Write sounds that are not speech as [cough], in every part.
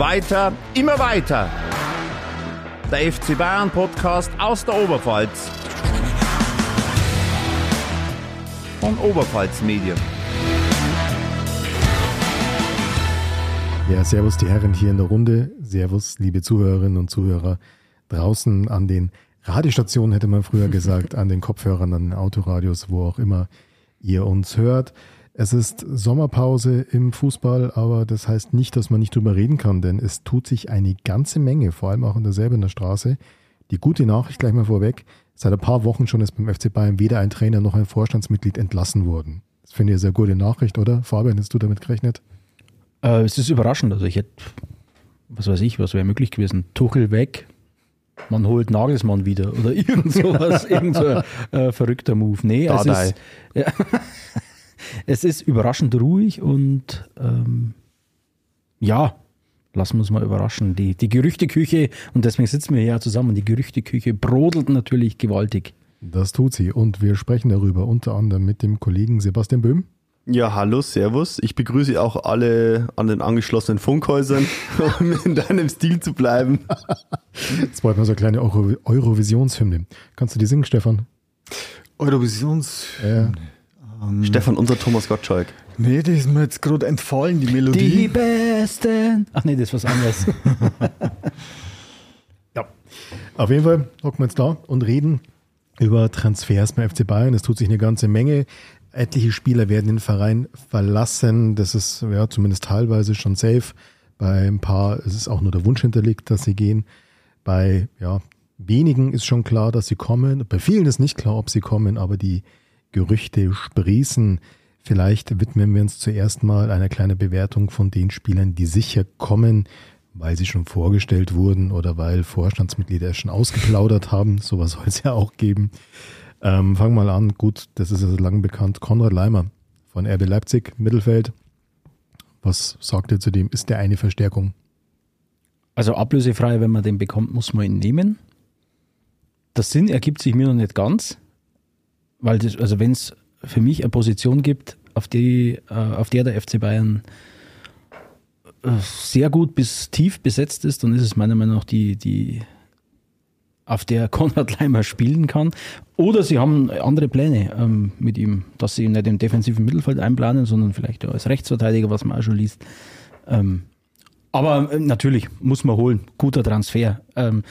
Weiter, immer weiter. Der FC Bayern Podcast aus der Oberpfalz. Von Oberpfalz Medien. Ja, servus die Herren hier in der Runde. Servus, liebe Zuhörerinnen und Zuhörer draußen an den Radiostationen, hätte man früher gesagt, an den Kopfhörern, an den Autoradios, wo auch immer ihr uns hört. Es ist Sommerpause im Fußball, aber das heißt nicht, dass man nicht drüber reden kann, denn es tut sich eine ganze Menge, vor allem auch in derselben Straße. Die gute Nachricht gleich mal vorweg, seit ein paar Wochen schon ist beim FC Bayern weder ein Trainer noch ein Vorstandsmitglied entlassen worden. Das finde ich eine sehr gute Nachricht, oder? Fabian, hast du damit gerechnet? Äh, es ist überraschend. Also ich hätte, was weiß ich, was wäre möglich gewesen? Tuchel weg, man holt Nagelsmann wieder oder [laughs] irgend sowas, irgend so ein äh, verrückter Move. Nee, es ist, ja, [laughs] es ist überraschend ruhig und ähm, ja, lassen wir uns mal überraschen. Die, die Gerüchteküche, und deswegen sitzen wir ja zusammen, die Gerüchteküche brodelt natürlich gewaltig. Das tut sie und wir sprechen darüber unter anderem mit dem Kollegen Sebastian Böhm. Ja, hallo, servus. Ich begrüße auch alle an den angeschlossenen Funkhäusern, [laughs] um in deinem Stil zu bleiben. [laughs] Jetzt wollten wir so eine kleine Euro Eurovisionshymne. Kannst du die singen, Stefan? Eurovisions. Ja. Ähm, Stefan, unser Thomas Gottschalk. Nee, die ist mir jetzt gerade entfallen, die Melodie. Die Besten. Ach nee, das ist was anderes. [laughs] ja. Auf jeden Fall hocken wir jetzt da und reden über Transfers beim FC Bayern. Es tut sich eine ganze Menge. Etliche Spieler werden den Verein verlassen. Das ist ja zumindest teilweise schon safe. Bei ein paar ist es auch nur der Wunsch hinterlegt, dass sie gehen. Bei ja, wenigen ist schon klar, dass sie kommen. Bei vielen ist nicht klar, ob sie kommen, aber die Gerüchte sprießen. Vielleicht widmen wir uns zuerst mal einer kleinen Bewertung von den Spielern, die sicher kommen, weil sie schon vorgestellt wurden oder weil Vorstandsmitglieder es schon ausgeplaudert haben. Sowas soll es ja auch geben. Ähm, fangen wir mal an. Gut, das ist ja lang bekannt. Konrad Leimer von RB Leipzig, Mittelfeld. Was sagt ihr zu dem? Ist der eine Verstärkung? Also ablösefrei, wenn man den bekommt, muss man ihn nehmen. Der Sinn ergibt sich mir noch nicht ganz, weil das, also wenn es für mich eine Position gibt, auf, die, äh, auf der der FC Bayern äh, sehr gut bis tief besetzt ist, dann ist es meiner Meinung nach die, die auf der [laughs] Konrad Leimer spielen kann. Oder sie haben andere Pläne ähm, mit ihm, dass sie ihn nicht im defensiven Mittelfeld einplanen, sondern vielleicht als Rechtsverteidiger, was man auch schon liest. Ähm, aber äh, natürlich muss man holen. Guter Transfer. Ähm,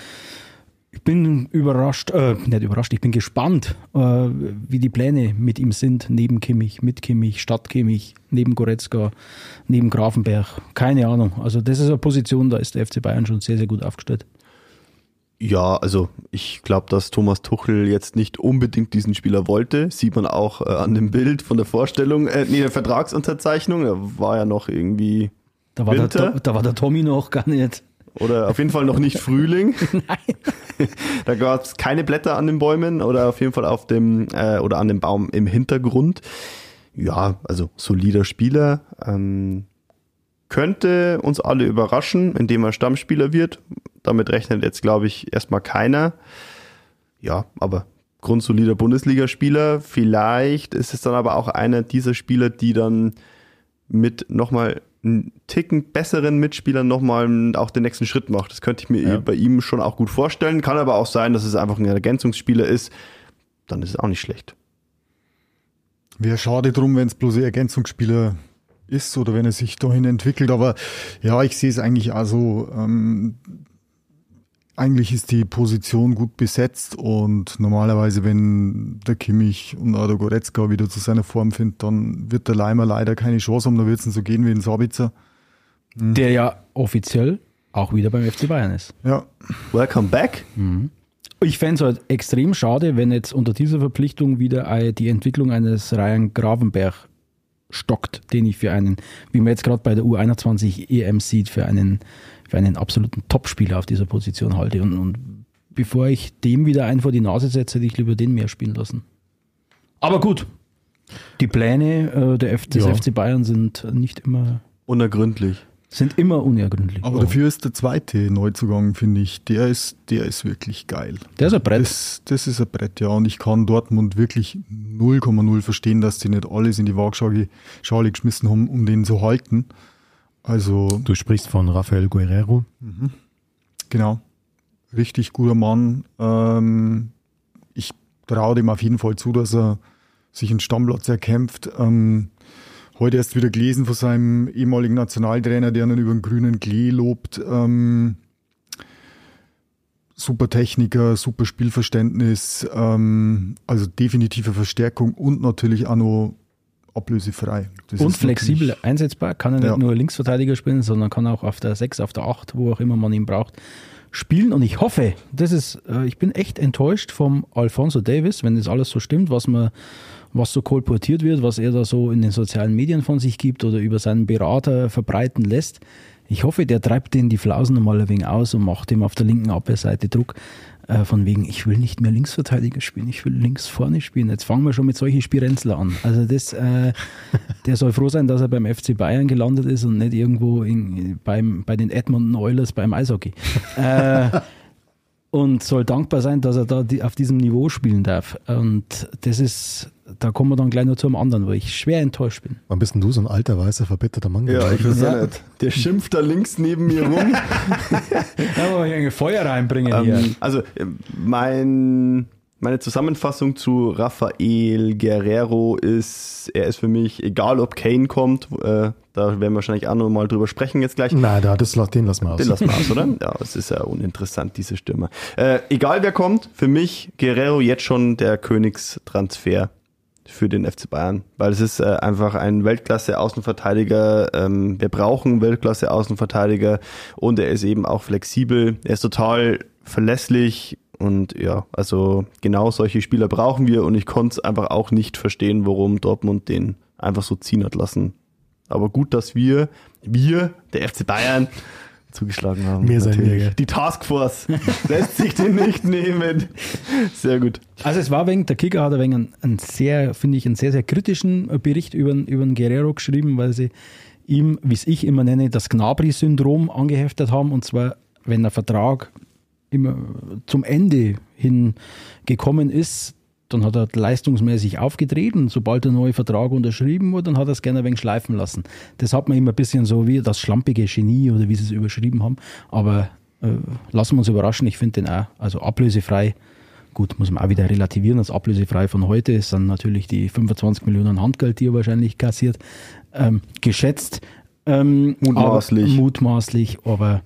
ich bin überrascht, äh, nicht überrascht, ich bin gespannt, äh, wie die Pläne mit ihm sind, neben Kimmich, mit Kimmich, statt Kimmich, neben Goretzka, neben Grafenberg. Keine Ahnung. Also das ist eine Position, da ist der FC Bayern schon sehr, sehr gut aufgestellt. Ja, also ich glaube, dass Thomas Tuchel jetzt nicht unbedingt diesen Spieler wollte. Sieht man auch äh, an dem Bild von der Vorstellung, äh, nee, der Vertragsunterzeichnung. Er war ja noch irgendwie. Da war, der, da war der Tommy noch gar nicht. Oder [laughs] auf jeden Fall noch nicht Frühling. [laughs] Nein. [laughs] da gab es keine Blätter an den Bäumen oder auf jeden Fall auf dem äh, oder an dem Baum im Hintergrund. Ja, also solider Spieler. Ähm, könnte uns alle überraschen, indem er Stammspieler wird. Damit rechnet jetzt, glaube ich, erstmal keiner. Ja, aber grundsolider Bundesligaspieler. Vielleicht ist es dann aber auch einer dieser Spieler, die dann mit nochmal einen Ticken besseren Mitspielern nochmal auch den nächsten Schritt macht. Das könnte ich mir ja. bei ihm schon auch gut vorstellen. Kann aber auch sein, dass es einfach ein Ergänzungsspieler ist. Dann ist es auch nicht schlecht. Wäre schade drum, wenn es bloß ein Ergänzungsspieler ist oder wenn er sich dahin entwickelt. Aber ja, ich sehe es eigentlich also, ähm, eigentlich ist die Position gut besetzt und normalerweise, wenn der Kimmich und auch der Goretzka wieder zu seiner Form findet, dann wird der Leimer leider keine Chance haben. Da wird es so gehen wie ein Sabitzer. Mhm. Der ja offiziell auch wieder beim FC Bayern ist. Ja. Welcome back. Mhm. Ich fände es halt extrem schade, wenn jetzt unter dieser Verpflichtung wieder die Entwicklung eines Ryan Gravenberg stockt, den ich für einen, wie man jetzt gerade bei der U21 EM sieht, für einen, für einen absoluten Topspieler auf dieser Position halte. Und, und bevor ich dem wieder einen vor die Nase setze, hätte ich lieber den mehr spielen lassen. Aber gut, die Pläne äh, der F des ja. FC Bayern sind nicht immer unergründlich sind immer unergründlich. Aber dafür ist der zweite Neuzugang, finde ich, der ist, der ist wirklich geil. Der ist ein Brett. Das, das ist ein Brett, ja. Und ich kann Dortmund wirklich 0,0 verstehen, dass die nicht alles in die Waagschale Schale geschmissen haben, um den zu halten. Also Du sprichst von Rafael Guerrero. Genau. Richtig guter Mann. Ähm, ich traue dem auf jeden Fall zu, dass er sich einen Stammplatz erkämpft. Ähm, heute erst wieder gelesen von seinem ehemaligen Nationaltrainer, der ihn über den grünen Klee lobt. Ähm, super Techniker, super Spielverständnis, ähm, also definitive Verstärkung und natürlich auch noch ablösefrei. Das Und flexibel einsetzbar, kann er nicht Ja. nur Linksverteidiger spielen, sondern kann auch auf der 6, auf der 8, wo auch immer man ihn braucht, spielen. Und ich hoffe, das ist, äh, ich bin echt enttäuscht vom Alfonso Davis, wenn das alles so stimmt, was man, was so kolportiert wird, was er da so in den sozialen Medien von sich gibt oder über seinen Berater verbreiten lässt. Ich hoffe, der treibt den die Flausen mal ein wenig aus und macht ihm auf der linken Abwehrseite Druck. Äh, von wegen, ich will nicht mehr Linksverteidiger spielen, ich will links vorne spielen. Jetzt fangen wir schon mit solchen Spirenzler an. Also das, äh, der soll froh sein, dass er beim FC Bayern gelandet ist und nicht irgendwo in, beim, bei den Edmonton Oilers beim Eishockey. äh, und soll dankbar sein, dass er da die, auf diesem Niveau spielen darf. Und das ist, da kommen wir dann gleich noch zu einem anderen, wo ich schwer enttäuscht bin. Wann bist denn du so ein alter, weißer, verbitterter Mann Ja, ich weiß Ja. nicht. Der schimpft da links neben mir rum. [laughs] Da wollen wir ein Feuer reinbringen ähm, also äh, mein, meine Zusammenfassung zu Rafael Guerrero ist, er ist für mich, egal ob Kane kommt, äh, da werden wir wahrscheinlich auch noch mal drüber sprechen jetzt gleich. Nein, da, das, den lassen wir aus. Den lassen wir aus, oder? [laughs] Ja, es ist ja uninteressant, diese Stürmer. Äh, egal wer kommt, für mich Guerrero jetzt schon der Königstransfer für den FC Bayern, weil es ist äh, einfach ein Weltklasse-Außenverteidiger. Ähm, wir brauchen Weltklasse-Außenverteidiger und er ist eben auch flexibel. Er ist total verlässlich und ja, also genau solche Spieler brauchen wir und ich konnte es einfach auch nicht verstehen, warum Dortmund den einfach so ziehen hat lassen. Aber gut, dass wir, wir, der FC Bayern, zugeschlagen haben. Wir sind wir? Die Taskforce lässt sich den nicht nehmen. Sehr gut. Also es war wegen, der Kicker hat wenig einen, einen sehr, finde ich, einen sehr, sehr kritischen Bericht über, über den Guerrero geschrieben, weil sie ihm, wie es ich immer nenne, das Gnabry-Syndrom angeheftet haben. Und zwar, wenn der Vertrag immer zum Ende hin gekommen ist, dann hat er leistungsmäßig aufgedreht und sobald der neue Vertrag unterschrieben wurde, dann hat er es gerne ein wenig schleifen lassen. Das hat man immer ein bisschen so wie das schlampige Genie oder wie sie es überschrieben haben. Aber äh, lassen wir uns überraschen, ich finde den auch, also ablösefrei, gut, muss man auch wieder relativieren, das ablösefrei von heute ist dann natürlich die 25 Millionen Handgeld, die er wahrscheinlich kassiert, ähm, geschätzt. Ähm, Mutmaßlich. Aber, mutmaßlich, aber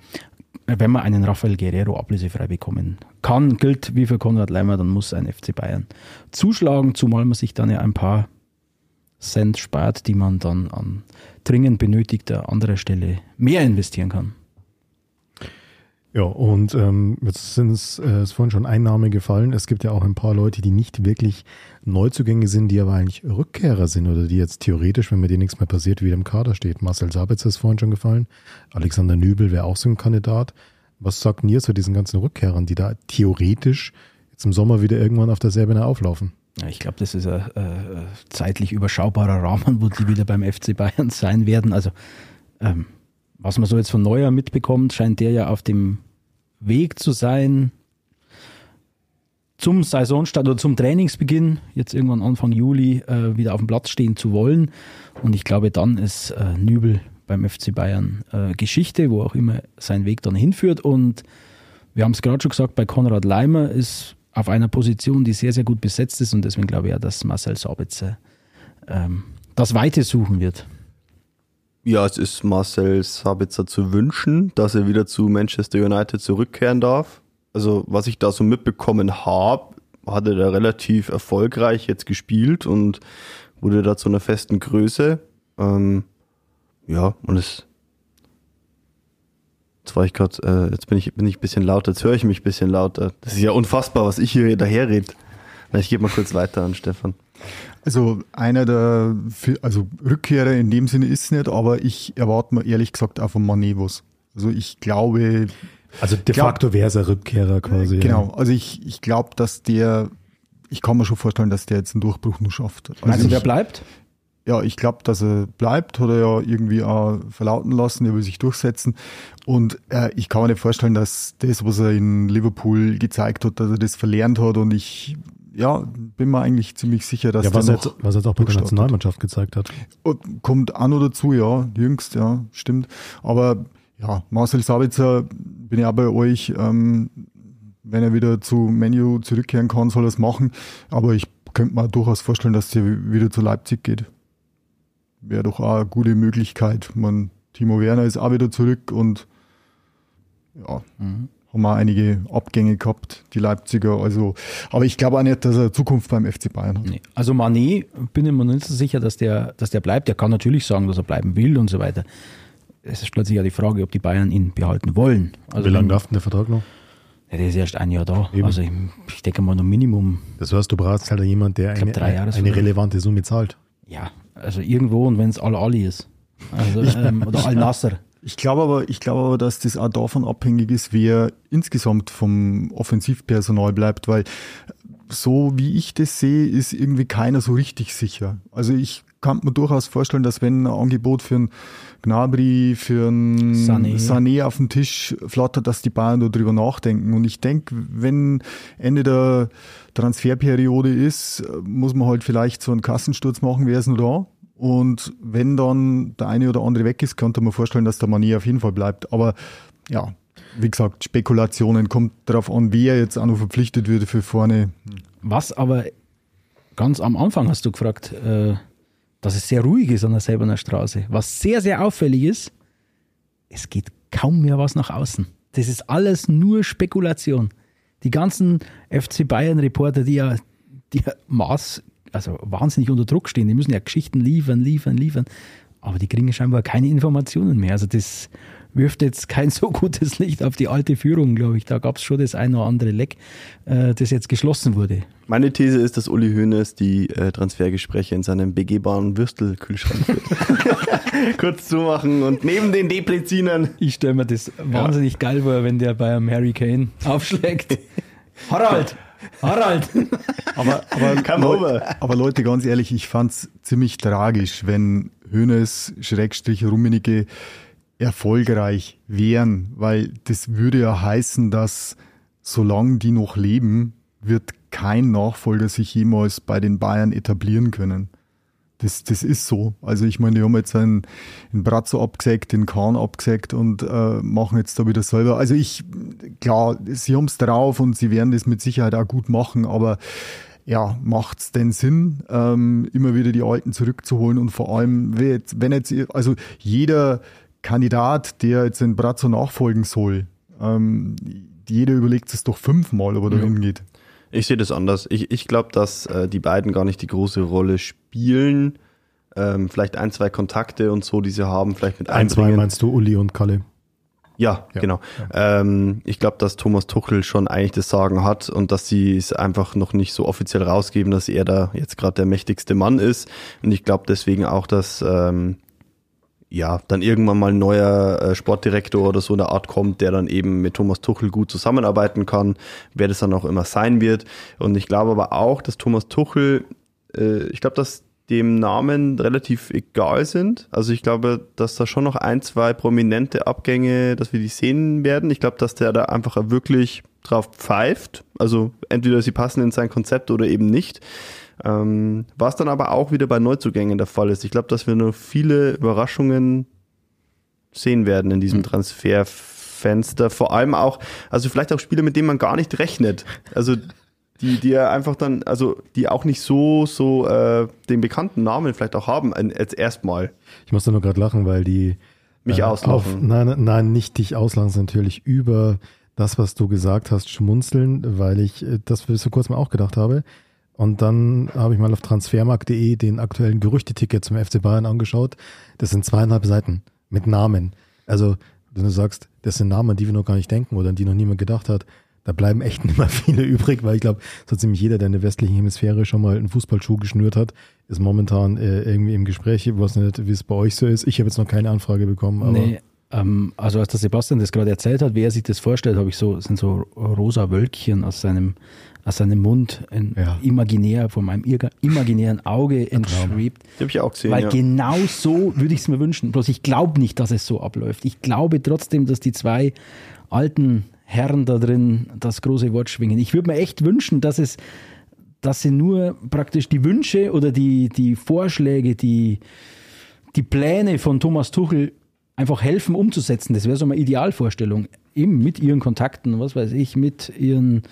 wenn man einen Rafael Guerrero ablösefrei bekommen kann, gilt wie für Konrad Leimer, dann muss ein FC Bayern zuschlagen, zumal man sich dann ja ein paar Cent spart, die man dann an dringend benötigter anderer Stelle mehr investieren kann. Ja, und ähm, jetzt sind es, äh, vorhin schon ein Name gefallen. Es gibt ja auch ein paar Leute, die nicht wirklich Neuzugänge sind, die aber eigentlich Rückkehrer sind oder die jetzt theoretisch, wenn mit denen nichts mehr passiert, wieder im Kader steht. Marcel Sabitzer ist vorhin schon gefallen. Alexander Nübel wäre auch so ein Kandidat. Was sagt ihr zu diesen ganzen Rückkehrern, die da theoretisch jetzt im Sommer wieder irgendwann auf der Säbener auflaufen? Ja, ich glaube, das ist ein äh, zeitlich überschaubarer Rahmen, wo die wieder beim FC Bayern sein werden. Also, ähm, was man so jetzt von Neuer mitbekommt, scheint der ja auf dem Weg zu sein zum Saisonstart oder zum Trainingsbeginn, jetzt irgendwann Anfang Juli, äh, wieder auf dem Platz stehen zu wollen. Und ich glaube, dann ist äh, Nübel beim FC Bayern äh, Geschichte, wo auch immer sein Weg dann hinführt. Und wir haben es gerade schon gesagt, bei Konrad Leimer ist auf einer Position, die sehr, sehr gut besetzt ist. Und deswegen glaube ich ja, dass Marcel Sabitzer ähm, das Weite suchen wird. Ja, es ist Marcel Sabitzer zu wünschen, dass er wieder zu Manchester United zurückkehren darf. Also, was ich da so mitbekommen habe, hat er da relativ erfolgreich jetzt gespielt und wurde da zu einer festen Größe. Ähm, ja, und es. Jetzt war ich gerade, äh, jetzt bin ich, bin ich ein bisschen lauter, jetzt höre ich mich ein bisschen lauter. Das ist ja unfassbar, was ich hier daherrede. Ich gebe mal kurz weiter an Stefan. Also einer der, also Rückkehrer in dem Sinne ist nicht, aber ich erwarte mir ehrlich gesagt auch von Mané was. Also ich glaube, Also de Glaub- facto wäre es ein Rückkehrer quasi. genau, also ich, ich glaube, dass der, ich kann mir schon vorstellen, dass der jetzt einen Durchbruch nur schafft. Also Meinst du, der bleibt? ja, ich glaube, dass er bleibt, hat er ja irgendwie auch verlauten lassen, er will sich durchsetzen. Und äh, ich kann mir nicht vorstellen, dass das, was er in Liverpool gezeigt hat, dass er das verlernt hat. Und ich ja, bin mir eigentlich ziemlich sicher, dass Ja, was, der er noch jetzt, was er jetzt auch bei der. Nationalmannschaft gezeigt hat. Und Kommt auch noch dazu, ja, jüngst, ja, stimmt. Aber ja, Marcel Sabitzer, bin ich auch bei euch. Ähm, wenn er wieder zu Menu zurückkehren kann, soll er es machen. Aber ich könnte mir durchaus vorstellen, dass er wieder zu Leipzig geht. Wäre doch auch eine gute Möglichkeit. Man, Timo Werner ist auch wieder zurück und ja, haben wir einige Abgänge gehabt, die Leipziger. Also, aber ich glaube auch nicht, dass er Zukunft beim FC Bayern hat. Nee. Also Manet bin ich mir nicht so sicher, dass der, dass der bleibt. Der kann natürlich sagen, dass er bleiben will und so weiter. Es ist plötzlich ja die Frage, ob die Bayern ihn behalten wollen. Also Wie lange darf denn der Vertrag noch? Ja, der ist erst ein Jahr da. Eben. Also ich, ich denke mal nur Minimum, Das heißt, du brauchst halt jemand, der eine, drei eine relevante Summe zahlt. ja, also irgendwo und wenn es Al-Ali ist. Also, [laughs] ähm, oder Al-Nasser. Ich glaube aber, ich glaube aber, dass das auch davon abhängig ist, wer insgesamt vom Offensivpersonal bleibt, weil so wie ich das sehe, ist irgendwie keiner so richtig sicher. Also ich kann mir durchaus vorstellen, dass wenn ein Angebot für einen Gnabry, für einen Sané. Sané, auf den Tisch flattert, dass die Bayern darüber nachdenken. Und ich denke, wenn Ende der Transferperiode ist, muss man halt vielleicht so einen Kassensturz machen, wer ist noch da? Und wenn dann der eine oder andere weg ist, könnte man vorstellen, dass der Manier auf jeden Fall bleibt. Aber ja, wie gesagt, Spekulationen, kommt darauf an, wer jetzt auch noch verpflichtet wird für vorne. Was aber ganz am Anfang hast du gefragt, äh, dass es sehr ruhig ist an der Selberner Straße. Was sehr, sehr auffällig ist, es geht kaum mehr was nach außen. Das ist alles nur Spekulation. Die ganzen FC Bayern-Reporter, die ja, die ja Maß, also wahnsinnig unter Druck stehen, die müssen ja Geschichten liefern, liefern, liefern. Aber die kriegen scheinbar keine Informationen mehr. Also das wirft jetzt kein so gutes Licht auf die alte Führung, glaube ich. Da gab es schon das ein oder andere Leck, äh, das jetzt geschlossen wurde. Meine These ist, dass Uli Hoeneß die äh, Transfergespräche in seinem begehbaren Würstelkühlschrank führt. [laughs] Kurz zumachen und neben den Deplizinern. Ich stelle mir das wahnsinnig geil vor, wenn der bei einem Harry Kane aufschlägt. [laughs] Harald! Harald! [laughs] Aber, aber, Come Leu- over. aber Leute, ganz ehrlich, ich fand's ziemlich tragisch, wenn Hönes, Schrägstrich, Rummenigge erfolgreich wären, weil das würde ja heißen, dass solange die noch leben, wird kein Nachfolger sich jemals bei den Bayern etablieren können. Das, das ist so. Also ich meine, die haben jetzt einen, einen Brazzo abgesägt, den Kahn abgesägt und äh, machen jetzt da wieder selber. Also ich, klar, sie haben's drauf und sie werden das mit Sicherheit auch gut machen, aber ja, macht's denn Sinn, ähm, immer wieder die Alten zurückzuholen und vor allem, wenn jetzt, wenn jetzt also jeder Kandidat, der jetzt den Brazzo nachfolgen soll, ähm, jeder überlegt es doch fünfmal, ob er da hingeht. Ich sehe das anders. Ich, ich glaube, dass äh, die beiden gar nicht die große Rolle spielen. Ähm, vielleicht ein, zwei Kontakte und so, die sie haben, vielleicht mit Ein, zwei meinst du, Uli und Kalle? Ja, Ja. genau. Ähm, ich glaube, dass Thomas Tuchel schon eigentlich das Sagen hat und dass sie es einfach noch nicht so offiziell rausgeben, dass er da jetzt gerade der mächtigste Mann ist. Und ich glaube deswegen auch, dass ähm, ja dann irgendwann mal ein neuer äh, Sportdirektor oder so eine Art kommt, der dann eben mit Thomas Tuchel gut zusammenarbeiten kann, wer das dann auch immer sein wird. Und ich glaube aber auch, dass Thomas Tuchel, äh, ich glaube, dass dem Namen relativ egal sind. Also ich glaube, dass da schon noch ein, zwei prominente Abgänge, dass wir die sehen werden. Ich glaube, dass der da einfach wirklich drauf pfeift. Also entweder sie passen in sein Konzept oder eben nicht. Ähm, was dann aber auch wieder bei Neuzugängen der Fall ist. Ich glaube, dass wir nur viele Überraschungen sehen werden in diesem Transferfenster. Vor allem auch, also vielleicht auch Spieler, mit denen man gar nicht rechnet. Also die, die ja einfach dann, also die auch nicht so, so äh, den bekannten Namen vielleicht auch haben, jetzt erstmal. Ich muss da nur gerade lachen, weil die Mich äh, auslachen. Auf, nein, nein, nicht dich auslachen, sondern natürlich über das, was du gesagt hast, schmunzeln, weil ich äh, das bis vor kurzem auch gedacht habe. Und dann habe ich mal auf transfermarkt.de den aktuellen Gerüchteticket zum FC Bayern angeschaut. Das sind zweieinhalb Seiten mit Namen. Also, wenn du sagst, das sind Namen, an die wir noch gar nicht denken oder an die noch niemand gedacht hat, da bleiben echt [laughs] nicht mehr viele übrig, weil ich glaube, so ziemlich jeder, der in der westlichen Hemisphäre schon mal einen Fußballschuh geschnürt hat, ist momentan äh, irgendwie im Gespräch. Ich weiß nicht, wie es bei euch so ist. Ich habe jetzt noch keine Anfrage bekommen, aber Nee, ähm, also als der Sebastian das gerade erzählt hat, wie er sich das vorstellt, habe ich so, sind so rosa Wölkchen aus seinem, aus seinem Mund in, Ja. imaginär, von meinem irga- imaginären Auge entschwebt. Die habe ich auch gesehen. Weil ja. genau so würde ich es mir wünschen. Bloß ich glaube nicht, dass es so abläuft. Ich glaube trotzdem, dass die zwei alten Herren da drin das große Wort schwingen. Ich würde mir echt wünschen, dass es, dass sie nur praktisch die Wünsche oder die, die Vorschläge, die, die Pläne von Thomas Tuchel einfach helfen umzusetzen. Das wäre so eine Idealvorstellung. Eben mit ihren Kontakten, was weiß ich, mit ihren,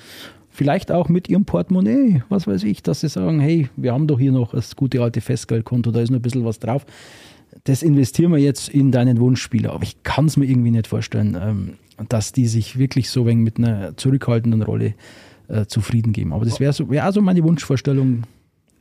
vielleicht auch mit ihrem Portemonnaie, was weiß ich, dass sie sagen, hey, wir haben doch hier noch das gute alte Festgeldkonto, da ist noch ein bisschen was drauf. Das investieren wir jetzt in deinen Wunschspieler. Aber ich kann es mir irgendwie nicht vorstellen, ähm, dass die sich wirklich so wenig mit einer zurückhaltenden Rolle äh, zufrieden geben. Aber das wäre so, wär also meine Wunschvorstellung,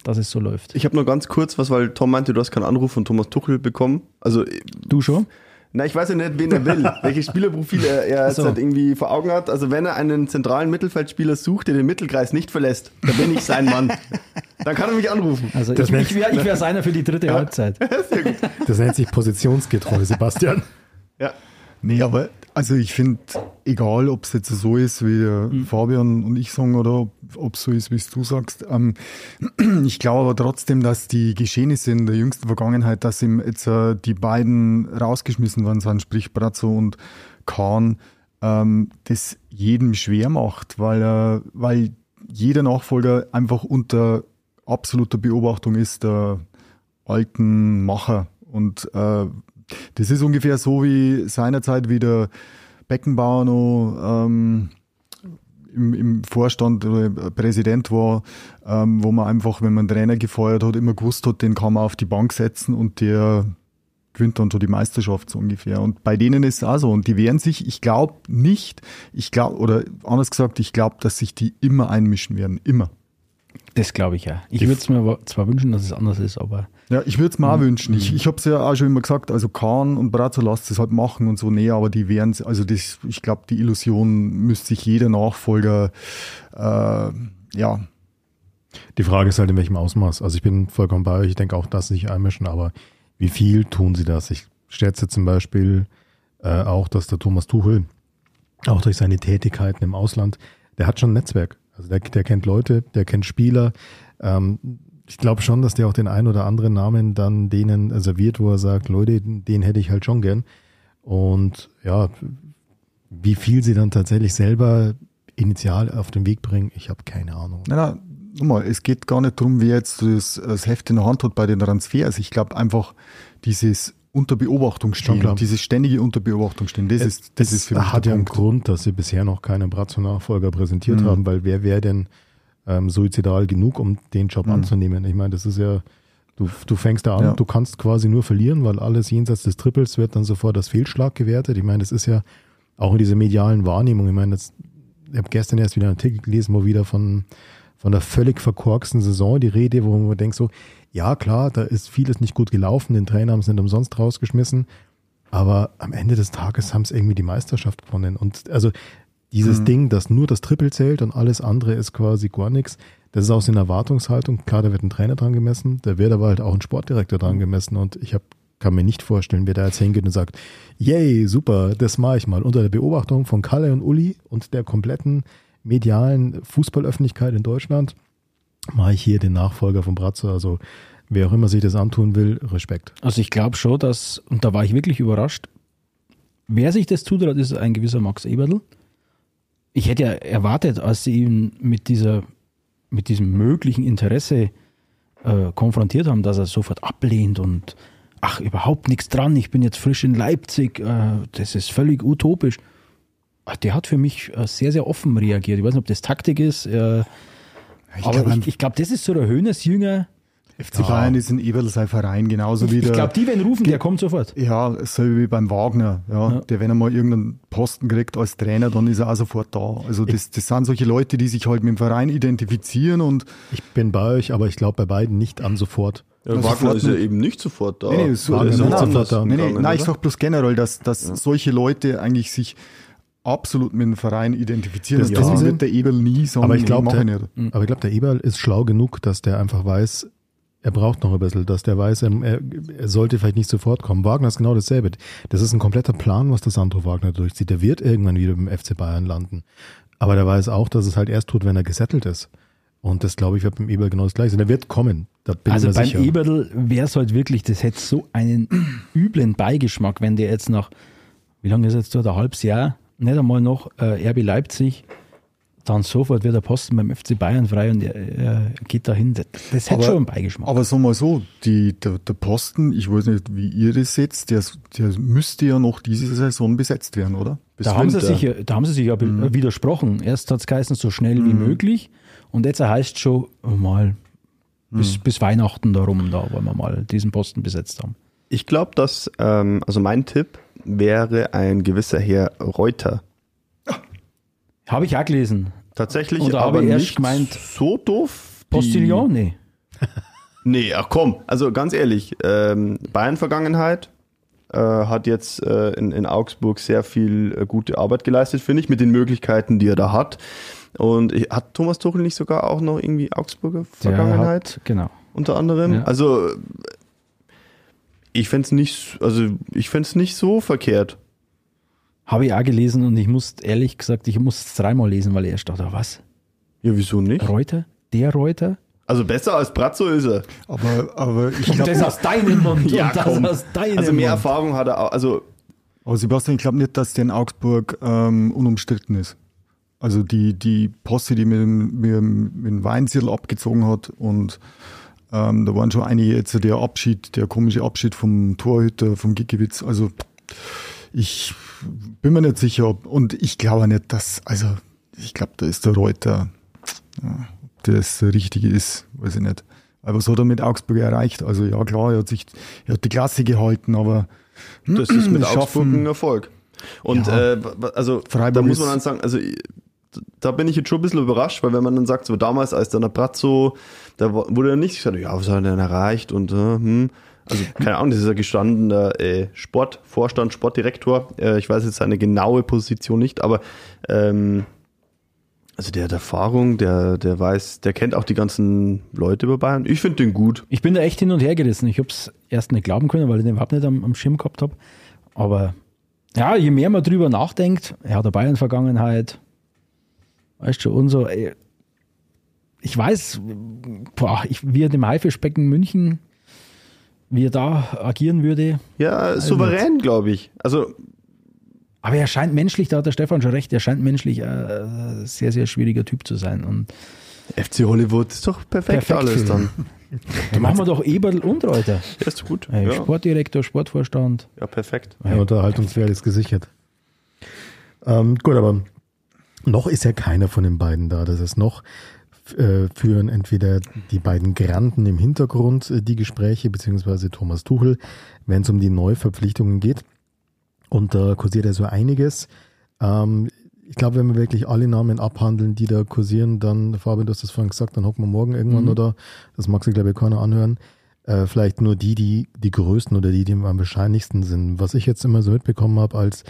dass es so läuft. Ich habe nur ganz kurz was, weil Tom meinte, du hast keinen Anruf von Thomas Tuchel bekommen. Also Du schon? Na, ich weiß ja nicht, wen er will, [laughs] welches Spielerprofil er, er jetzt so. halt irgendwie vor Augen hat. Also wenn er einen zentralen Mittelfeldspieler sucht, der den Mittelkreis nicht verlässt, dann bin ich sein Mann. [laughs] Dann kann er mich anrufen. Also Das ich, nennt- ich wäre ich wär's einer für die dritte Halbzeit. [laughs] Das nennt sich positionsgetreu, Sebastian. Ja. Nee, aber also ich finde, egal ob es jetzt so ist, wie Mhm. Fabian und ich sagen, oder ob es so ist, wie es du sagst, ähm, [clears throat] ich glaube aber trotzdem, dass die Geschehnisse in der jüngsten Vergangenheit, dass ihm jetzt äh, die beiden rausgeschmissen worden sind, sprich Brazzo und Kahn, ähm, das jedem schwer macht, weil, äh, weil jeder Nachfolger einfach unter absoluter Beobachtung ist der alten Macher. Und äh, das ist ungefähr so wie seinerzeit, wie der Beckenbauer noch ähm, im, im Vorstand oder Präsident war, ähm, wo man einfach, wenn man einen Trainer gefeuert hat, immer gewusst hat, den kann man auf die Bank setzen und der gewinnt dann so die Meisterschaft so ungefähr. Und bei denen ist es auch so. Und die wehren sich, ich glaube nicht, ich glaube, oder anders gesagt, ich glaube, dass sich die immer einmischen werden. Immer. Das glaube ich ja. Ich würde es mir zwar wünschen, dass es anders ist, aber Ja, ich würde es mir auch wünschen. Ich, ich habe es ja auch schon immer gesagt, also Kahn und Brazzo lasst es halt machen und so, nee, aber die wären, also das, ich glaube, die Illusion müsste sich jeder Nachfolger, äh, ja, Die Frage ist halt, in welchem Ausmaß. Also ich bin vollkommen bei euch. Ich denke auch, dass sie sich einmischen, aber wie viel tun sie das? Ich schätze zum Beispiel äh, auch, dass der Thomas Tuchel, auch durch seine Tätigkeiten im Ausland, der hat schon ein Netzwerk. Also der, der kennt Leute, der kennt Spieler. Ähm, ich glaube schon, dass der auch den einen oder anderen Namen dann denen serviert, wo er sagt, Leute, den hätte ich halt schon gern. Und ja, wie viel sie dann tatsächlich selber initial auf den Weg bringen, ich habe keine Ahnung. na, na, nochmal, es geht gar nicht darum, wer jetzt das, das Heft in der Hand hat bei den Transfers. Ich glaube einfach, dieses unter Beobachtung stehen, klar. dieses ständige unter Beobachtung stehen, das ist, das es ist für mich hat der ja einen. Grund, dass sie bisher noch keinen Brazzo-Nachfolger präsentiert Mhm. haben, weil wer wäre denn ähm, suizidal genug, um den Job Mhm. anzunehmen? Ich meine, das ist ja, du, du fängst da an, Ja. du kannst quasi nur verlieren, weil alles jenseits des Triples wird dann sofort als Fehlschlag gewertet. Ich meine, das ist ja auch in dieser medialen Wahrnehmung. Ich meine, das, ich habe gestern erst wieder einen Artikel gelesen, wo wieder von, von der völlig verkorksten Saison die Rede, wo man denkt so, ja klar, da ist vieles nicht gut gelaufen, den Trainer haben sie nicht umsonst rausgeschmissen, aber am Ende des Tages haben sie irgendwie die Meisterschaft gewonnen. Und also dieses Ding, dass nur das Triple zählt und alles andere ist quasi gar nichts, das ist auch so eine Erwartungshaltung. Klar, da wird ein Trainer dran gemessen, da wird aber halt auch ein Sportdirektor dran gemessen und ich hab, kann mir nicht vorstellen, wer da jetzt hingeht und sagt, yay, super, das mache ich mal. Unter der Beobachtung von Kalle und Uli und der kompletten medialen Fußballöffentlichkeit in Deutschland mache ich hier den Nachfolger von Bratzo. Also wer auch immer sich das antun will, Respekt. Also ich glaube schon, dass, und da war ich wirklich überrascht, wer sich das zutraut, ist ein gewisser Max Eberl. Ich hätte ja erwartet, als sie ihn mit dieser, mit diesem möglichen Interesse äh, konfrontiert haben, dass er sofort ablehnt und ach, überhaupt nichts dran, ich bin jetzt frisch in Leipzig, äh, das ist völlig utopisch. Ach, Der hat für mich äh, sehr, sehr offen reagiert. Ich weiß nicht, ob das Taktik ist, äh, Ich aber glaube, glaube, das ist so der Höhnes-Jünger. FC Bayern ist ein Eberl sein Verein, genauso wie Ich der. glaube, die werden rufen, der kommt sofort. Ja, so wie beim Wagner, ja, Ja. Der, wenn er mal irgendeinen Posten kriegt als Trainer, dann ist er auch sofort da. Also das, das sind solche Leute, die sich halt mit dem Verein identifizieren und Ich bin bei euch, aber ich glaube bei beiden nicht an sofort. Ja, Ja, Wagner sofort ist ja nicht. eben nicht sofort da. Nee, nee, so- ist so- ja so- woanders so- nee, nee, nein, ich oder? sag bloß generell, dass, dass solche Leute eigentlich sich absolut mit dem Verein identifizieren. Das und tun deswegen wird der Eberl nie sagen, Aber ich glaube, der, ich nicht. aber ich glaube, der Eberl ist schlau genug, dass der einfach weiß, er braucht noch ein bisschen, dass der weiß, er, er, er sollte vielleicht nicht sofort kommen. Wagner ist genau dasselbe. Das ist ein kompletter Plan, was der Sandro Wagner durchzieht. Der wird irgendwann wieder beim FC Bayern landen. Aber der weiß auch, dass es halt erst tut, wenn er gesettelt ist. Und das, glaube ich, wird beim Eberl genau das gleiche sein. Der wird kommen. Da bin also ich mir beim sicher. Eberl wäre es halt wirklich, das hätte so einen [clears throat] üblen Beigeschmack, wenn der jetzt nach, wie lange ist jetzt dort, ein halbes Jahr, nicht einmal noch äh, RB Leipzig dann sofort wird der Posten beim FC Bayern frei und er, er geht dahin. Das, das hätte schon einen Beigeschmack. Aber sagen wir so, die, der, der Posten, ich weiß nicht, wie ihr das seht, der, der müsste ja noch diese Saison besetzt werden, oder? Bis da, haben sie sich, ja- da haben sie sich ja Mhm. widersprochen. Erst hat es geheißen, so schnell wie möglich. Und jetzt heißt es schon oh, mal bis, Mhm. bis Weihnachten darum, da wollen wir mal diesen Posten besetzt haben. Ich glaube, dass, ähm, also mein Tipp wäre ein gewisser Herr Reuter. Habe ich auch gelesen. Tatsächlich, da aber ich nicht gemeint, so doof. Die- Postillon? Nee. [laughs] Nee, ach komm, also ganz ehrlich, ähm, Bayern-Vergangenheit äh, hat jetzt äh, in, in Augsburg sehr viel äh, gute Arbeit geleistet, finde ich, mit den Möglichkeiten, die er da hat. Und ich, hat Thomas Tuchel nicht sogar auch noch irgendwie Augsburger Vergangenheit Hat, genau. unter anderem? Ja. Also ich fände es nicht, also ich nicht so verkehrt. Habe ich auch gelesen und ich musste, ehrlich gesagt, ich musste es dreimal lesen, weil ich erst dachte, was? Ja, wieso nicht? Reuter? Der Reuter? Also besser als Brazzo ist er. Aber, aber ich Und das glaube, aus deinem Mund Ja, und das komm. aus deinem Also mehr Mund. Erfahrung hat er auch. Also aber Sebastian, ich glaube nicht, dass der in Augsburg ähm, unumstritten ist. Also die, die Posse, die mit, dem- mit, dem- mit dem Weinzierl abgezogen hat und ähm, da waren schon einige jetzt der Abschied, der komische Abschied vom Torhüter, vom Gikiewicz. Also ich bin mir nicht sicher, ob, und ich glaube nicht, dass, also ich glaube, da ist der Reuter, ja, ob das der Richtige ist, weiß ich nicht. Aber was hat er mit Augsburg erreicht? Also ja klar, er hat sich, er hat die Klasse gehalten, aber Das ist mit Das Augsburg schaffen- ein Erfolg. Und Ja. äh, also Freiburg da muss man dann sagen, also da bin ich jetzt schon ein bisschen überrascht, weil wenn man dann sagt, so damals als dann der Brazzo, da wurde dann nicht gesagt, ja, was hat er denn erreicht und äh, hm. Also, keine Ahnung, das ist ja gestandener äh, Sportvorstand, Sportdirektor. Äh, ich weiß jetzt seine genaue Position nicht, aber ähm, also der hat Erfahrung, der, der weiß, der kennt auch die ganzen Leute bei Bayern. Ich finde den gut. Ich bin da echt hin und her gerissen. Ich habe es erst nicht glauben können, weil ich den überhaupt nicht am, am Schirm gehabt habe. Aber ja, je mehr man drüber nachdenkt, er hat eine Bayern-Vergangenheit, weißt du, und so, ey, ich weiß, boah, ich, wie er dem Haifischbecken München, wie er da agieren würde. Ja, souverän, glaube ich. Also Aber er scheint menschlich, da hat der Stefan schon recht, er scheint menschlich äh, ein sehr, sehr schwieriger Typ zu sein. Und FC Hollywood ist doch perfekt, Perfekt alles für dann. ihn. da machen wir doch Eberl und Reuter. Ja, ist gut. Ey, Ja. Sportdirektor, Sportvorstand. ja, perfekt. Ja, Unterhaltungswert ist gesichert. Ähm, gut, aber noch ist ja keiner von den beiden da. Das ist noch äh, führen entweder die beiden Granden im Hintergrund äh, die Gespräche, beziehungsweise Thomas Tuchel, wenn es um die Neuverpflichtungen geht. Und da kursiert ja so einiges. Ähm, ich glaube, wenn wir wirklich alle Namen abhandeln, die da kursieren, dann, Fabian, du hast das vorhin gesagt, dann hocken wir morgen irgendwann oder das mag sich, glaube ich, keiner anhören. Äh, vielleicht nur die, die die größten oder die, die am wahrscheinlichsten sind. Was ich jetzt immer so mitbekommen habe, als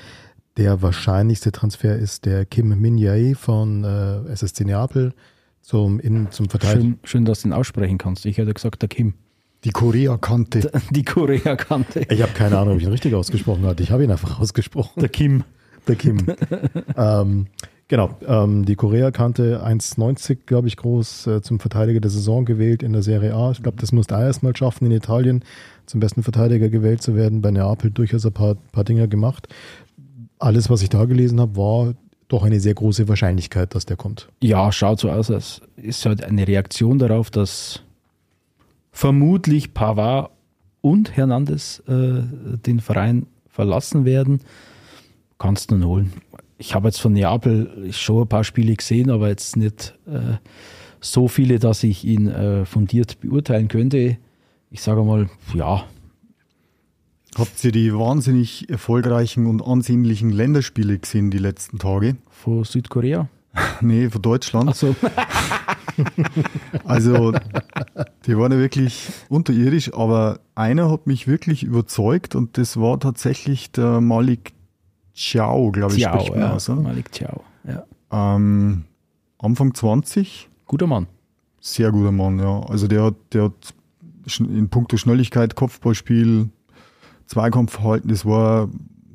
der wahrscheinlichste Transfer ist der Kim Min-jae von äh, SSC Neapel zum, in, zum Verteidiger. Schön, schön, dass du ihn aussprechen kannst. Ich hätte gesagt, der Kim. die Korea-Kante. [laughs] Die Korea-Kante. Ich habe keine Ahnung, ob ich ihn richtig ausgesprochen hatte. Ich habe ihn einfach ausgesprochen. Der Kim. Der Kim. [laughs] ähm, genau, ähm, die Korea-Kante 1,90, glaube ich, groß äh, zum Verteidiger der Saison gewählt in der Serie A. Ich glaube, das musste er erstmal schaffen, in Italien zum besten Verteidiger gewählt zu werden. Bei Neapel durchaus ein paar, paar Dinger gemacht. Alles, was ich da gelesen habe, war doch eine sehr große Wahrscheinlichkeit, dass der kommt. Ja, schaut so aus, als ist halt eine Reaktion darauf, dass vermutlich Pavard und Hernandez äh, den Verein verlassen werden. Kannst du ihn holen. Ich habe jetzt von Neapel schon ein paar Spiele gesehen, aber jetzt nicht äh, so viele, dass ich ihn äh, fundiert beurteilen könnte. Ich sage mal, ja, Habt ihr die wahnsinnig erfolgreichen und ansehnlichen Länderspiele gesehen die letzten Tage? von Südkorea. [laughs] Nee, von Deutschland. Also, [laughs] Also, die waren ja wirklich unterirdisch, aber einer hat mich wirklich überzeugt und das war tatsächlich der Malik Ciao, glaube ich, Ciao, spricht man ja. aus. oder? Malik Ciao. Ja. Ähm, Anfang 20, Guter Mann. sehr guter Mann, ja. Also der hat, der hat in puncto Schnelligkeit, Kopfballspiel, Zweikampfverhalten, das war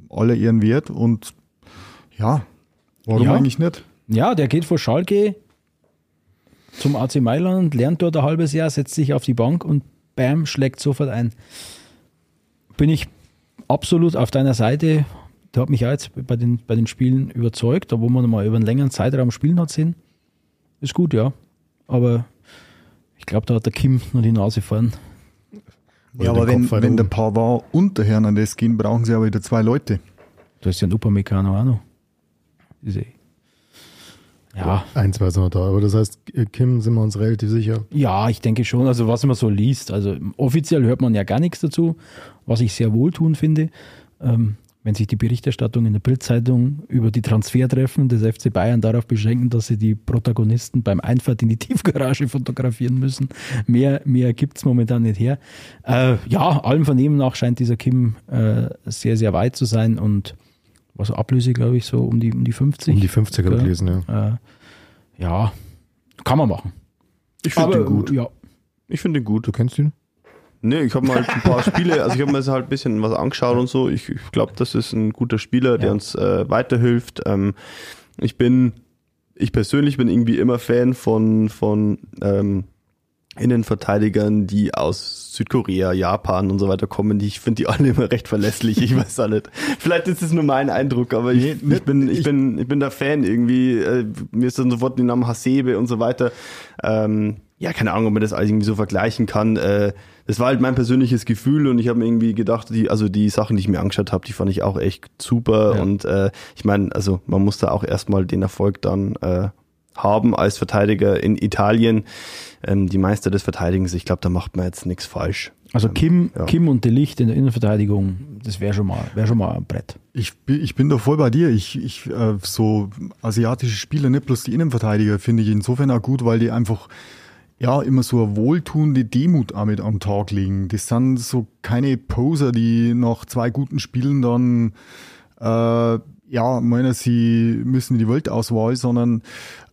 aller Ehren wert und ja, warum Ja. eigentlich nicht? Ja, der geht vor Schalke zum AC Mailand, lernt dort ein halbes Jahr, setzt sich auf die Bank und bam, schlägt sofort ein. Bin ich absolut auf deiner Seite. Der hat mich auch jetzt bei den, bei den Spielen überzeugt, da wo man mal über einen längeren Zeitraum spielen hat sehen. ist gut, ja. Aber ich glaube, da hat der Kim noch die Nase vorn. Ja, aber wenn, Kopf weit wenn der. Pavard und der Hernandez gehen, brauchen sie aber wieder zwei Leute. Da ist ja ein Upamecano auch noch. Ist eh- Ja, Ein, zwei sind noch da. Aber das heißt, Kim sind wir uns relativ sicher. ja, ich denke schon. Also was man so liest, also offiziell hört man ja gar nichts dazu, was ich sehr wohltun finde. Ähm, wenn sich die Berichterstattung in der Bildzeitung über die Transfertreffen des FC Bayern darauf beschränken, dass sie die Protagonisten beim Einfahrt in die [laughs] Tiefgarage fotografieren müssen. Mehr, mehr gibt es momentan nicht her. Äh, ja, allem Vernehmen nach scheint dieser Kim äh, sehr, sehr weit zu sein und was Ablöse, glaube ich, so um die, um die 50. Um die 50er Ja. gelesen, ja. Äh, ja, kann man machen. Ich finde den gut. Ja, Ich finde den gut. Du kennst ihn? Nee, ich habe mal halt ein paar [laughs] Spiele, also ich habe mir jetzt halt ein bisschen was angeschaut und so. Ich, ich glaube, das ist ein guter Spieler, der Ja. uns äh, weiterhilft. Ähm, ich bin, ich persönlich bin irgendwie immer Fan von, von ähm, Innenverteidigern, die aus Südkorea, Japan und so weiter kommen. Die, ich finde die alle immer recht verlässlich. Ich weiß auch nicht. Vielleicht ist es nur mein Eindruck, aber ich, Nee, ich bin, ich bin, ich bin der Fan irgendwie. Äh, mir ist dann sofort die Namen Hasebe und so weiter. Ähm, ja, keine Ahnung, ob man das alles irgendwie so vergleichen kann. Äh, das war halt mein persönliches Gefühl und ich habe mir irgendwie gedacht, die, also die Sachen, die ich mir angeschaut habe, die fand ich auch echt super. Ja. Und äh, ich meine, also man muss da auch erstmal den Erfolg dann äh, haben als Verteidiger in Italien. Ähm, die Meister des Verteidigens, ich glaube, da macht man jetzt nichts falsch. also Kim, ja. Kim und Delicht in der Innenverteidigung, das wäre schon mal, wäre schon mal ein Brett. Ich, bin- ich bin da voll bei dir. Ich, ich äh, so asiatische Spieler, nicht bloß die Innenverteidiger, finde ich insofern auch gut, weil die einfach ja immer so eine wohltuende Demut auch mit am Tag legen. Das sind so keine Poser, die nach zwei guten Spielen dann äh, ja meinen, sie müssen die Weltauswahl, sondern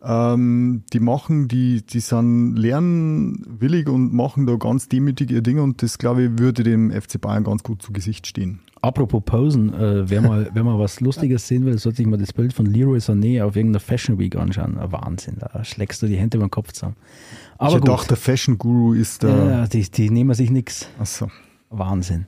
ähm, die machen, die, die sind lernwillig und machen da ganz demütig ihr Ding und das, glaube ich, würde dem FC Bayern ganz gut zu Gesicht stehen. Apropos Posen, äh, wer, mal, [laughs] wer mal was Lustiges sehen will, sollte sich mal das Bild von Leroy Sané auf irgendeiner Fashion Week anschauen. Wahnsinn, da schlägst du die Hände über den Kopf zusammen. Aber ich gut, dachte, der Fashion Guru ist der. ja, die, die nehmen sich nichts. Achso. Wahnsinn.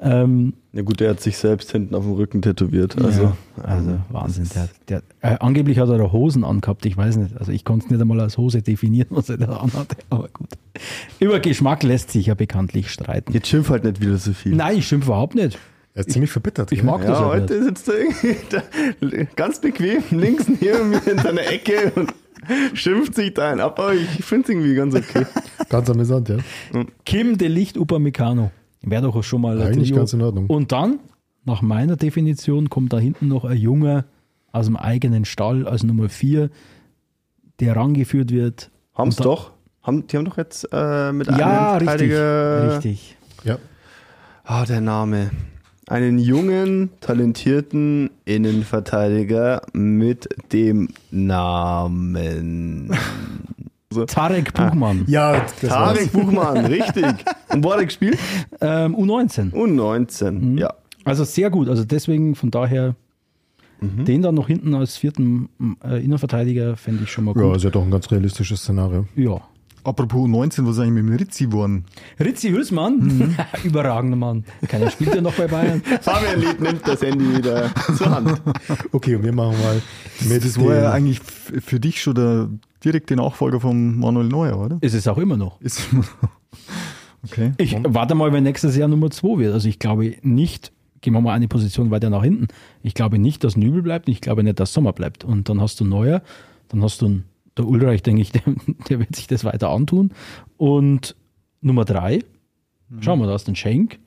Ähm, Ja gut, der hat sich selbst hinten auf dem Rücken tätowiert. Also, ja, also Wahnsinn. Der, der, äh, angeblich hat er da Hosen angehabt, ich weiß nicht. Also ich konnte es nicht einmal als Hose definieren, [laughs] was er da anhatte, aber gut. Über Geschmack lässt sich ja bekanntlich streiten. jetzt schimpf halt nicht wieder so viel. Nein, ich schimpfe überhaupt nicht. Er ist ziemlich verbittert. Ich mag das Ja, heute nicht. sitzt er irgendwie [laughs] da, ganz bequem links neben mir in seiner Ecke und schimpft sich da ein ab, aber ich finde es irgendwie ganz okay. Ganz amüsant, ja. Kim de Licht Upamecano. Wäre doch schon mal Eigentlich ganz in Ordnung. Und dann, nach meiner Definition, kommt da hinten noch ein Junge aus dem eigenen Stall als Nummer 4, der rangeführt wird. Haben es doch. Haben, die haben doch jetzt äh, mit Ja, einem richtig. Verteidiger. Richtig. Ja. Ah, der Name. Einen jungen, talentierten Innenverteidiger mit dem Namen. [laughs] Tarek Buchmann, Ja, das war's. Tarek Buchmann, richtig. Und wo hat er gespielt? ähm, U19. U19, Mhm. ja. Also sehr gut. Also deswegen von daher Mhm. den dann noch hinten als vierten äh, Innenverteidiger fände ich schon mal Ja, gut. ist ja doch ein ganz realistisches Szenario. Ja. Apropos 19, was ist eigentlich mit dem Rizzi geworden? Ritzi Hülsmann, Mhm. [laughs] überragender Mann. Keiner spielt ja noch bei Bayern. [laughs] Fabian Lied nimmt das Handy wieder zur Hand. Okay, und wir machen mal mit Das war ja eigentlich für dich schon der direkte Nachfolger von Manuel Neuer, oder? Ist es auch immer noch. Ist [laughs] okay. Ich warte mal, wenn nächstes Jahr Nummer 2 wird. Also ich glaube nicht, gehen wir mal eine Position weiter nach hinten. Ich glaube nicht, dass Nübel bleibt. und Ich glaube nicht, dass Sommer bleibt. Und dann hast du Neuer, dann hast du einen, der Ulreich, denke ich, [laughs] der, der wird sich das weiter antun. Und Nummer 3, schauen wir, da ist ein Schenk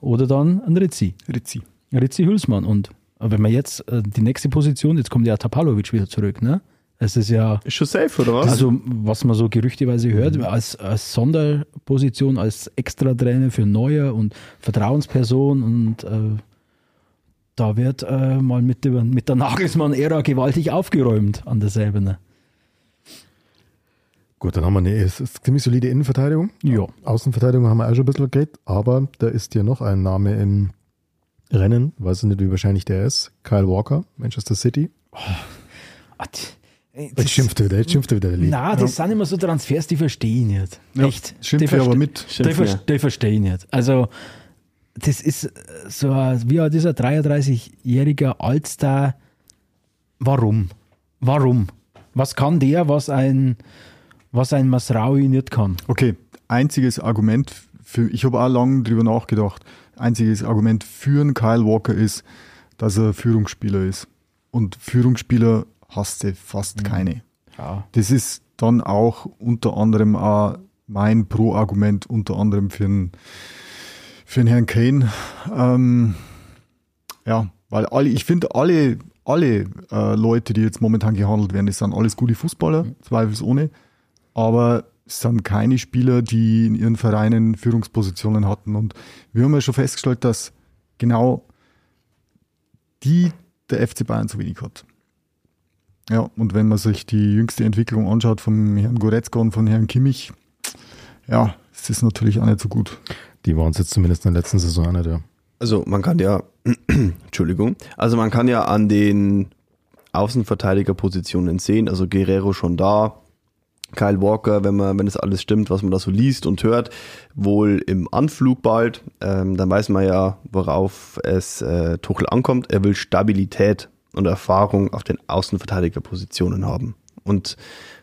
oder dann ein Rizzi. Rizzi. Rizzi Hülsmann. Und wenn man jetzt äh, die nächste Position, jetzt kommt ja Tapalovic wieder zurück, ne? Es ist ja, Ist schon safe, oder was? also was man so gerüchteweise hört, als, als Sonderposition, als Extratrainer für Neuer und Vertrauensperson und äh, da wird äh, mal mit der, mit der Nagelsmann-Ära gewaltig aufgeräumt an derselben. Gut, dann haben wir eine es ist ziemlich solide Innenverteidigung. Ja. Außenverteidigung haben wir auch schon ein bisschen geredet, aber da ist ja noch ein Name im Rennen, weiß ich nicht, wie wahrscheinlich der ist. Kyle Walker, Manchester City. T- ey, Jetzt schimpft er wieder, jetzt schimpft er wieder. der. Na, das sind immer so Transfers, die verstehe ich nicht. Ja, Echt. schimpfe Die aber mit. Die, ver ja. die verstehe ich nicht. Also, das ist äh, so, ein- wie alt ist er? 33-jähriger Allstar. Warum? Warum? Was kann der, was ein, was ein Masraui nicht kann? Okay, einziges Argument für, ich habe auch lange drüber nachgedacht, einziges Argument für einen Kyle Walker ist, dass er Führungsspieler ist. Und Führungsspieler hast du fast keine. Ja. Das ist dann auch unter anderem auch mein Pro-Argument, unter anderem für den, für den Herrn Kane. Ähm, ja, weil alle, ich finde alle, alle äh, Leute, die jetzt momentan gehandelt werden, das sind alles gute Fußballer, zweifelsohne. Aber es sind keine Spieler, die in ihren Vereinen Führungspositionen hatten. Und wir haben ja schon festgestellt, dass genau die der FC Bayern zu wenig hat. Ja, und wenn man sich die jüngste Entwicklung anschaut vom Herrn Goretzka und von Herrn Kimmich, ja, es ist natürlich auch nicht so gut. Die waren es jetzt zumindest in der letzten Saison einer der. Also man kann ja, [clears throat] Entschuldigung, also man kann ja an den Außenverteidigerpositionen sehen, also Guerrero schon da, Kyle Walker, wenn man, wenn es alles stimmt, was man da so liest und hört, wohl im Anflug bald, ähm, dann weiß man ja, worauf es äh, Tuchel ankommt. Er will Stabilität und Erfahrung auf den Außenverteidigerpositionen haben. Und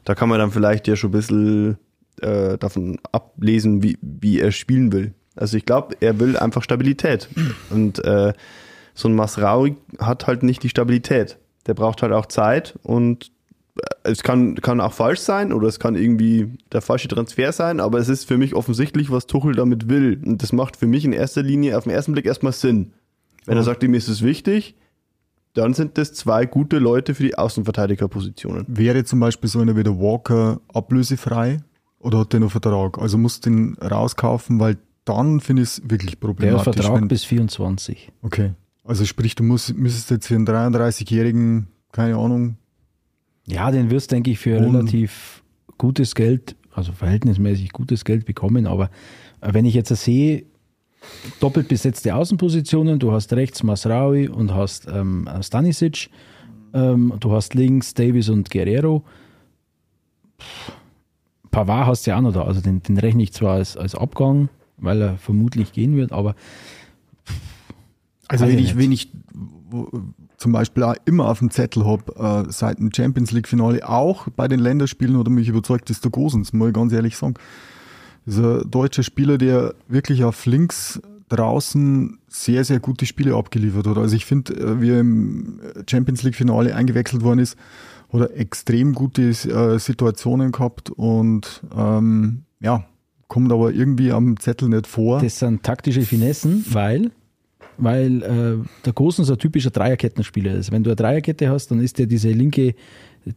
da kann man dann vielleicht ja schon ein bisschen äh, davon ablesen, wie, wie er spielen will. Also ich glaube, er will einfach Stabilität. Und äh, so ein Masraui hat halt nicht die Stabilität. Der braucht halt auch Zeit und es kann, kann auch falsch sein oder es kann irgendwie der falsche Transfer sein, aber es ist für mich offensichtlich, was Tuchel damit will. Und das macht für mich in erster Linie auf den ersten Blick erstmal Sinn. Wenn er sagt, ihm ist es wichtig, dann sind das zwei gute Leute für die Außenverteidigerpositionen. Wäre zum Beispiel so einer wie der Walker ablösefrei oder hat der noch Vertrag? Also muss den rauskaufen, weil dann finde ich es wirklich Der hat problematisch. Vertrag wenn- bis 24. okay. Also sprich, du musst, müsstest jetzt für einen 33-Jährigen, keine Ahnung, Ja, den wirst, denke ich, für relativ gutes Geld, also verhältnismäßig gutes Geld bekommen. Aber wenn ich jetzt sehe, doppelt besetzte Außenpositionen, du hast rechts Masraui und hast ähm, Stanisic, ähm, du hast links Davis und Guerrero. Pff, Pavard hast du ja auch noch da, also den, den rechne ich zwar als, als Abgang, weil er vermutlich gehen wird, aber Also wenn ich wenn ich zum Beispiel auch immer auf dem Zettel habe, äh, seit dem Champions League Finale, auch bei den Länderspielen oder mich überzeugt ist der Gosens, muss ich ganz ehrlich sagen. Ein deutscher Spieler, der wirklich auf links draußen sehr, sehr gute Spiele abgeliefert hat. Also ich finde, äh, wie er im Champions League Finale eingewechselt worden ist, hat er extrem gute äh, Situationen gehabt und ähm, ja, kommt aber irgendwie am Zettel nicht vor. Das sind taktische Finessen, weil, weil äh, der Gosens ein typischer Dreierkettenspieler ist. Wenn du eine Dreierkette hast, dann ist der diese linke,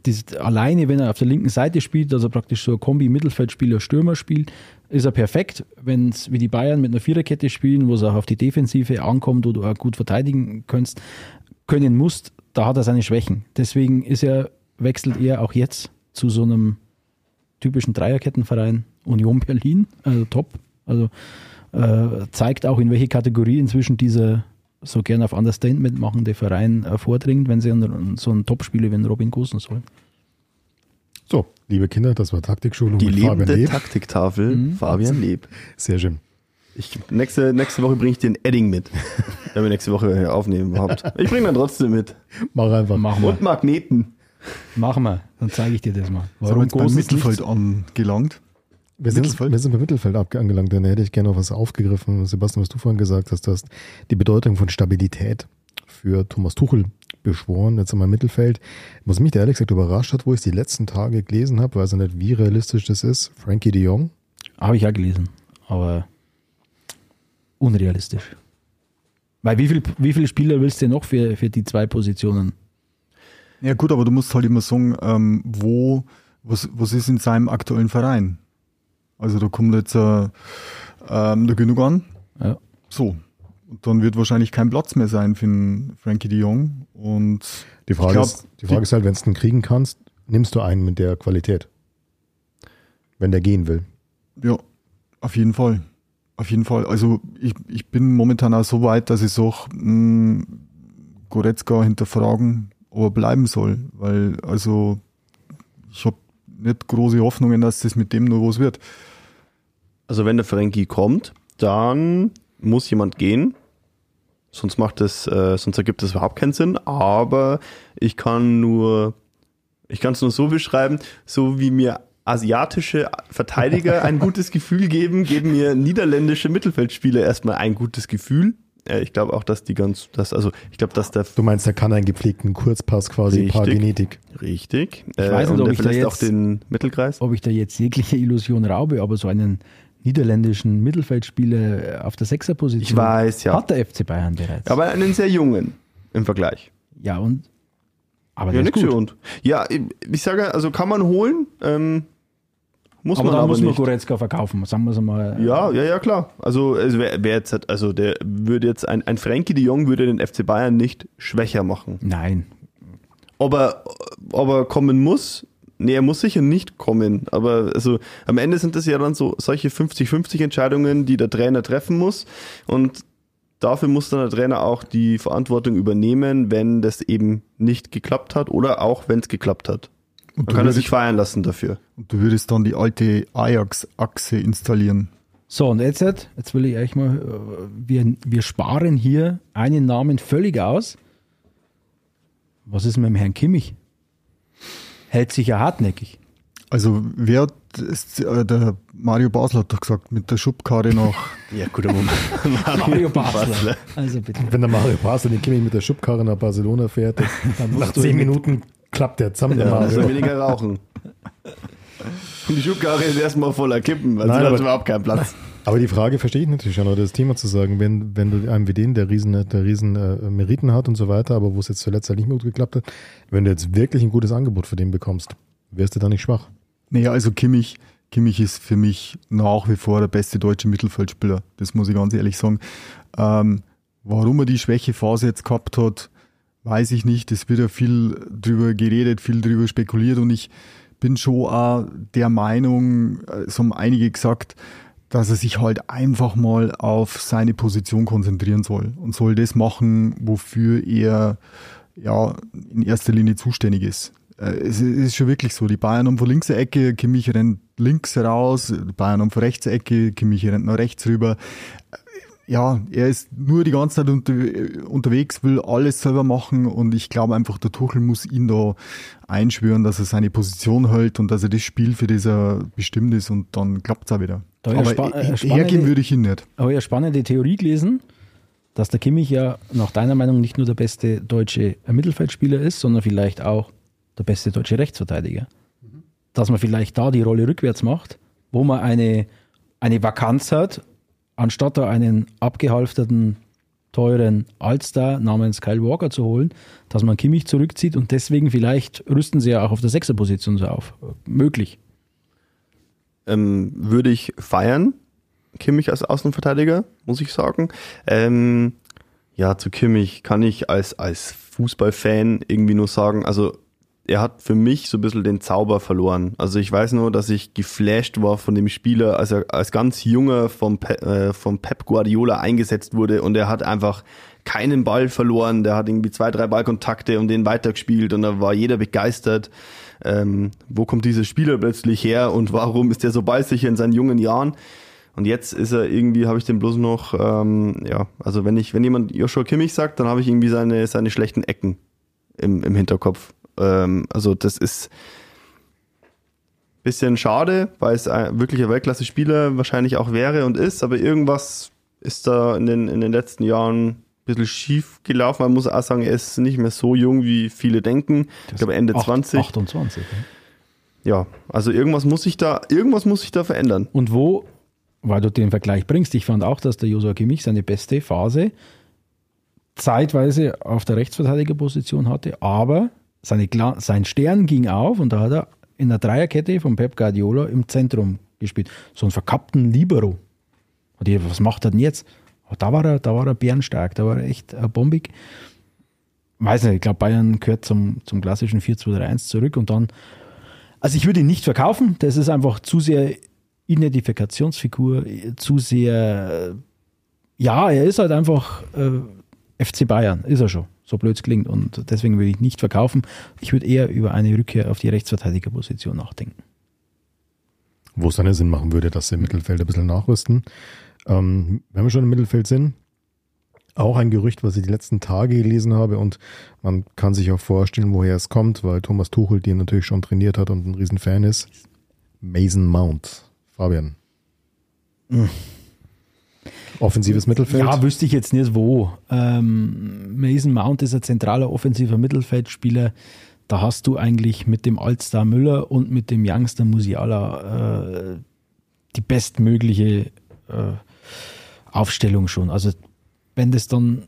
dieses, alleine, wenn er auf der linken Seite spielt, also praktisch so ein Kombi-Mittelfeldspieler, Stürmer spielt, ist er perfekt. Wenn es wie die Bayern mit einer Viererkette spielen, wo es auch auf die Defensive ankommt, wo du auch gut verteidigen kannst, können musst, da hat er seine Schwächen. Deswegen ist er, wechselt er auch jetzt zu so einem typischen Dreierkettenverein Union Berlin, also top. Also äh, zeigt auch, in welche Kategorie inzwischen dieser so gern auf Understatement machende Verein äh, vordringt, wenn sie an, so einen Topspieler wie einen Robin Gosens holen. So, liebe Kinder, das war Taktikschulung Die mit Fabian lebende Leb. Taktiktafel Fabian Leb. Sehr schön. Ich, nächste, nächste Woche bringe ich den Edding mit. [laughs] Wenn wir nächste Woche aufnehmen überhaupt. Ich bringe dann trotzdem mit. Mach einfach. Machen wir. Und Magneten. Machen wir. Dann zeige ich dir das mal. Sind wir jetzt beim Gosens Mittelfeld nicht- angelangt? Wir sind, Mittelfeld? wir sind beim Mittelfeld angelangt, dann hätte ich gerne noch was aufgegriffen. Sebastian, was du vorhin gesagt hast, du hast die Bedeutung von Stabilität für Thomas Tuchel beschworen, jetzt im Mittelfeld. Was mich da ehrlich gesagt überrascht hat, wo ich es die letzten Tage gelesen habe, weiß ich nicht, wie realistisch das ist. Frankie de Jong. Habe ich auch gelesen, aber unrealistisch. Weil wie, viel, wie viele Spieler willst du noch für, für die zwei Positionen? Ja gut, aber du musst halt immer sagen, ähm, wo, was, was ist in seinem aktuellen Verein? Also da kommt jetzt äh, ähm, der genug an. Ja. So. Und dann wird wahrscheinlich kein Platz mehr sein für den Frankie de Jong. Und Die Frage, glaub, ist, die Frage ist halt, wenn du ihn kriegen kannst, nimmst du einen mit der Qualität. Wenn der gehen will. ja, auf jeden Fall. Auf jeden Fall. Also ich, ich bin momentan auch so weit, dass ich sage, mh, Goretzka hinterfragen, ob er bleiben soll. Weil also ich habe nicht große Hoffnungen, dass das mit dem nur was wird. Also wenn der Frankie kommt, dann muss jemand gehen. Sonst macht es, äh, sonst ergibt es überhaupt keinen Sinn. Aber ich kann nur Ich kann es nur so beschreiben, so wie mir asiatische Verteidiger [laughs] ein gutes Gefühl geben, geben mir niederländische Mittelfeldspieler erstmal ein gutes Gefühl. Äh, Ich glaube auch, dass die ganz, dass, also ich glaube, dass der Du meinst, er kann einen gepflegten Kurzpass quasi, Richtig. paar Genetik. richtig. Ich weiß nicht, und ob der ich da jetzt- auch den Mittelkreis. Ob ich da jetzt jegliche Illusion raube, aber so einen niederländischen Mittelfeldspieler auf der Sechserposition Ich weiß, ja. hat der FC Bayern bereits. Aber einen sehr jungen im Vergleich. ja, und aber Ja, der ist nix für und. Ja, ich, ich sage, also kann man holen, ähm, muss Aber man da aber muss man nicht. Goretzka verkaufen, sagen wir es einmal. Ja, ja, ja, klar. Also, also wer, wer jetzt hat, also der würde jetzt ein, ein Frankie de Jong würde den FC Bayern nicht schwächer machen. Nein, Ob er, ob er kommen muss, nee, er muss sicher nicht kommen. Aber also am Ende sind das ja dann so solche 50-50 Entscheidungen, die der Trainer treffen muss. Und dafür muss dann der Trainer auch die Verantwortung übernehmen, wenn das eben nicht geklappt hat oder auch wenn es geklappt hat. Und Dann kann er sich feiern lassen dafür. und du würdest dann die alte Ajax-Achse installieren. So, und jetzt, jetzt will ich euch mal, äh, wir, wir sparen hier einen Namen völlig aus. Was ist mit dem Herrn Kimmich? Hält sich ja hartnäckig. Also wer hat das, äh, der Mario Basler hat doch gesagt, mit der Schubkarre nach Ja, guter Moment. Mario Basler. Also bitte. Wenn der Mario Basler den Kimmich mit der Schubkarre nach Barcelona fährt, dann [laughs] nach zehn Minuten klappt der zusammen, der Ja, also Mario. weniger rauchen. Und die Schubkarre ist erstmal voller Kippen, also Nein, da aber- hat überhaupt keinen Platz. [laughs] Aber die Frage verstehe ich natürlich schon, oder das Thema zu sagen, wenn, wenn du einen wie den, der riesen, der riesen äh, Meriten hat und so weiter, aber wo es jetzt zuletzt halt nicht mehr gut geklappt hat, wenn du jetzt wirklich ein gutes Angebot für den bekommst, wärst du da nicht schwach? Naja, also Kimmich, Kimmich ist für mich nach wie vor der beste deutsche Mittelfeldspieler. Das muss ich ganz ehrlich sagen. Ähm, warum er die Schwächephase jetzt gehabt hat, weiß ich nicht. Es wird ja viel drüber geredet, viel drüber spekuliert und ich bin schon auch der Meinung, äh, es haben einige gesagt, dass er sich halt einfach mal auf seine Position konzentrieren soll und soll das machen, wofür er ja in erster Linie zuständig ist. Äh, Es ist schon wirklich so. Die Bayern haben von links Ecke, Kimmich rennt links raus, die Bayern haben von rechts Ecke, Kimmich rennt nach rechts rüber. Ja, er ist nur die ganze Zeit unter, unterwegs, will alles selber machen und ich glaube einfach, der Tuchel muss ihn da einschwören, dass er seine Position hält und dass er das Spiel, für das er bestimmt ist und dann klappt es auch wieder. Da ja Aber äh, hergehen würde ich ihn nicht. habe ich eine spannende Theorie gelesen, dass der Kimmich ja nach deiner Meinung nicht nur der beste deutsche Mittelfeldspieler ist, sondern vielleicht auch der beste deutsche Rechtsverteidiger. Dass man vielleicht da die Rolle rückwärts macht, wo man eine, eine Vakanz hat, anstatt da einen abgehalfterten, teuren Allstar namens Kyle Walker zu holen, dass man Kimmich zurückzieht und deswegen vielleicht rüsten sie ja auch auf der Sechserposition so auf. Möglich. ähm, würde ich feiern, Kimmich als Außenverteidiger, muss ich sagen. Ähm, ja, zu Kimmich kann ich als, als Fußballfan irgendwie nur sagen, also er hat für mich so ein bisschen den Zauber verloren. Also ich weiß nur, dass ich geflasht war von dem Spieler, als er als ganz junger vom, Pe äh, vom Pep Guardiola eingesetzt wurde und er hat einfach keinen Ball verloren, der hat irgendwie zwei, drei Ballkontakte und den weitergespielt und da war jeder begeistert. Ähm, wo kommt dieser Spieler plötzlich her und warum ist er so ballsicher in seinen jungen Jahren? Und jetzt ist er irgendwie, habe ich den bloß noch, ähm, ja, also wenn ich, wenn jemand Joshua Kimmich sagt, dann habe ich irgendwie seine, seine schlechten Ecken im, im Hinterkopf. Ähm, also das ist bisschen schade, weil es ein wirklicher Weltklasse-Spieler wahrscheinlich auch wäre und ist, aber irgendwas ist da in den, in den letzten Jahren ein bisschen schief gelaufen. Man muss auch sagen, er ist nicht mehr so jung, wie viele denken. Ich glaube Ende Acht- 20. 28. ja. Ja, also irgendwas muss sich da, irgendwas muss sich da verändern. Und wo, weil du den Vergleich bringst, ich fand auch, dass der Joshua Kimmich seine beste Phase zeitweise auf der Rechtsverteidigerposition hatte, aber seine, sein Stern ging auf und da hat er in der Dreierkette von Pep Guardiola im Zentrum gespielt. So einen verkappten Libero. Und ich, was macht er denn jetzt? Da war er, da war er bärenstark, da war er echt äh, bombig. Weiß nicht, ich glaube, Bayern gehört zum, zum klassischen 4-2-3-1 zurück und dann also ich würde ihn nicht verkaufen, das ist einfach zu sehr Identifikationsfigur, zu sehr, äh, ja, er ist halt einfach äh, FC Bayern, ist er schon, so blöd es klingt und deswegen würde ich nicht verkaufen. Ich würde eher über eine Rückkehr auf die Rechtsverteidigerposition nachdenken. Wo es dann ja Sinn machen würde, dass sie im Mittelfeld ein bisschen nachrüsten. Ähm, wenn wir schon im Mittelfeld sind, Auch ein Gerücht, was ich die letzten Tage gelesen habe und man kann sich auch vorstellen, woher es kommt, weil Thomas Tuchel den natürlich schon trainiert hat und ein Riesenfan ist. Mason Mount. Fabian. Hm. Offensives Mittelfeld? Ja, wüsste ich jetzt nicht wo. Ähm, Mason Mount ist ein zentraler offensiver Mittelfeldspieler. Da hast du eigentlich mit dem Altstar Müller und mit dem Youngster Musiala äh, die bestmögliche äh, Aufstellung schon. Also wenn das dann,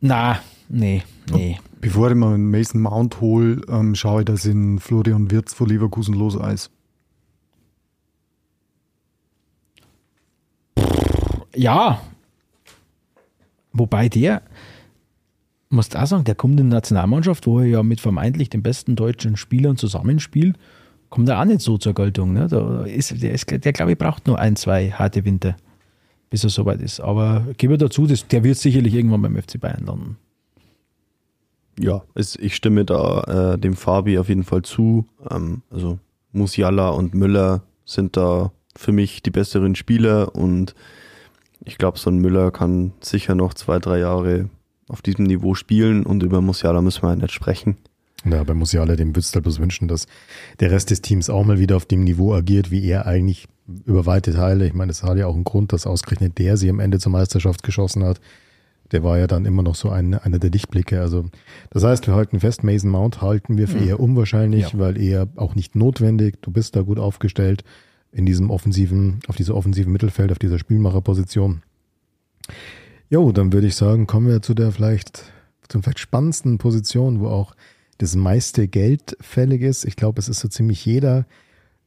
na, nee, nee. Bevor ich mal einen Mason Mount hole, ähm, schaue ich, dass in Florian Wirtz vor Leverkusen los ist. Ja. Wobei der, musst auch sagen, der kommt in die Nationalmannschaft, wo er ja mit vermeintlich den besten deutschen Spielern zusammenspielt, kommt er auch nicht so zur Geltung. Ne? Da ist, der, ist, der glaube ich, braucht nur ein, zwei harte Winter, bis er soweit ist. Aber gebe dazu, das, der wird sicherlich irgendwann beim FC Bayern landen. Ja, es, ich stimme da äh, dem Fabi auf jeden Fall zu. Ähm, also Musiala und Müller sind da für mich die besseren Spieler und ich glaube, so ein Müller kann sicher noch zwei, drei Jahre auf diesem Niveau spielen und über Musiala müssen wir ja nicht sprechen. Ja, bei Musiala, dem würdest du halt bloß wünschen, dass der Rest des Teams auch mal wieder auf dem Niveau agiert, wie er eigentlich über weite Teile. Ich meine, es hat ja auch einen Grund, dass ausgerechnet der sie am Ende zur Meisterschaft geschossen hat. Der war ja dann immer noch so ein, einer der Lichtblicke. Also, das heißt, wir halten fest, Mason Mount halten wir für mhm. eher unwahrscheinlich, ja. weil eher auch nicht notwendig. Du bist da gut aufgestellt in diesem offensiven, auf dieser offensiven Mittelfeld, auf dieser Spielmacherposition. Jo, dann würde ich sagen, kommen wir zu der vielleicht, zum vielleicht spannendsten Position, wo auch das meiste Geld fällig ist. Ich glaube, es ist so ziemlich jeder,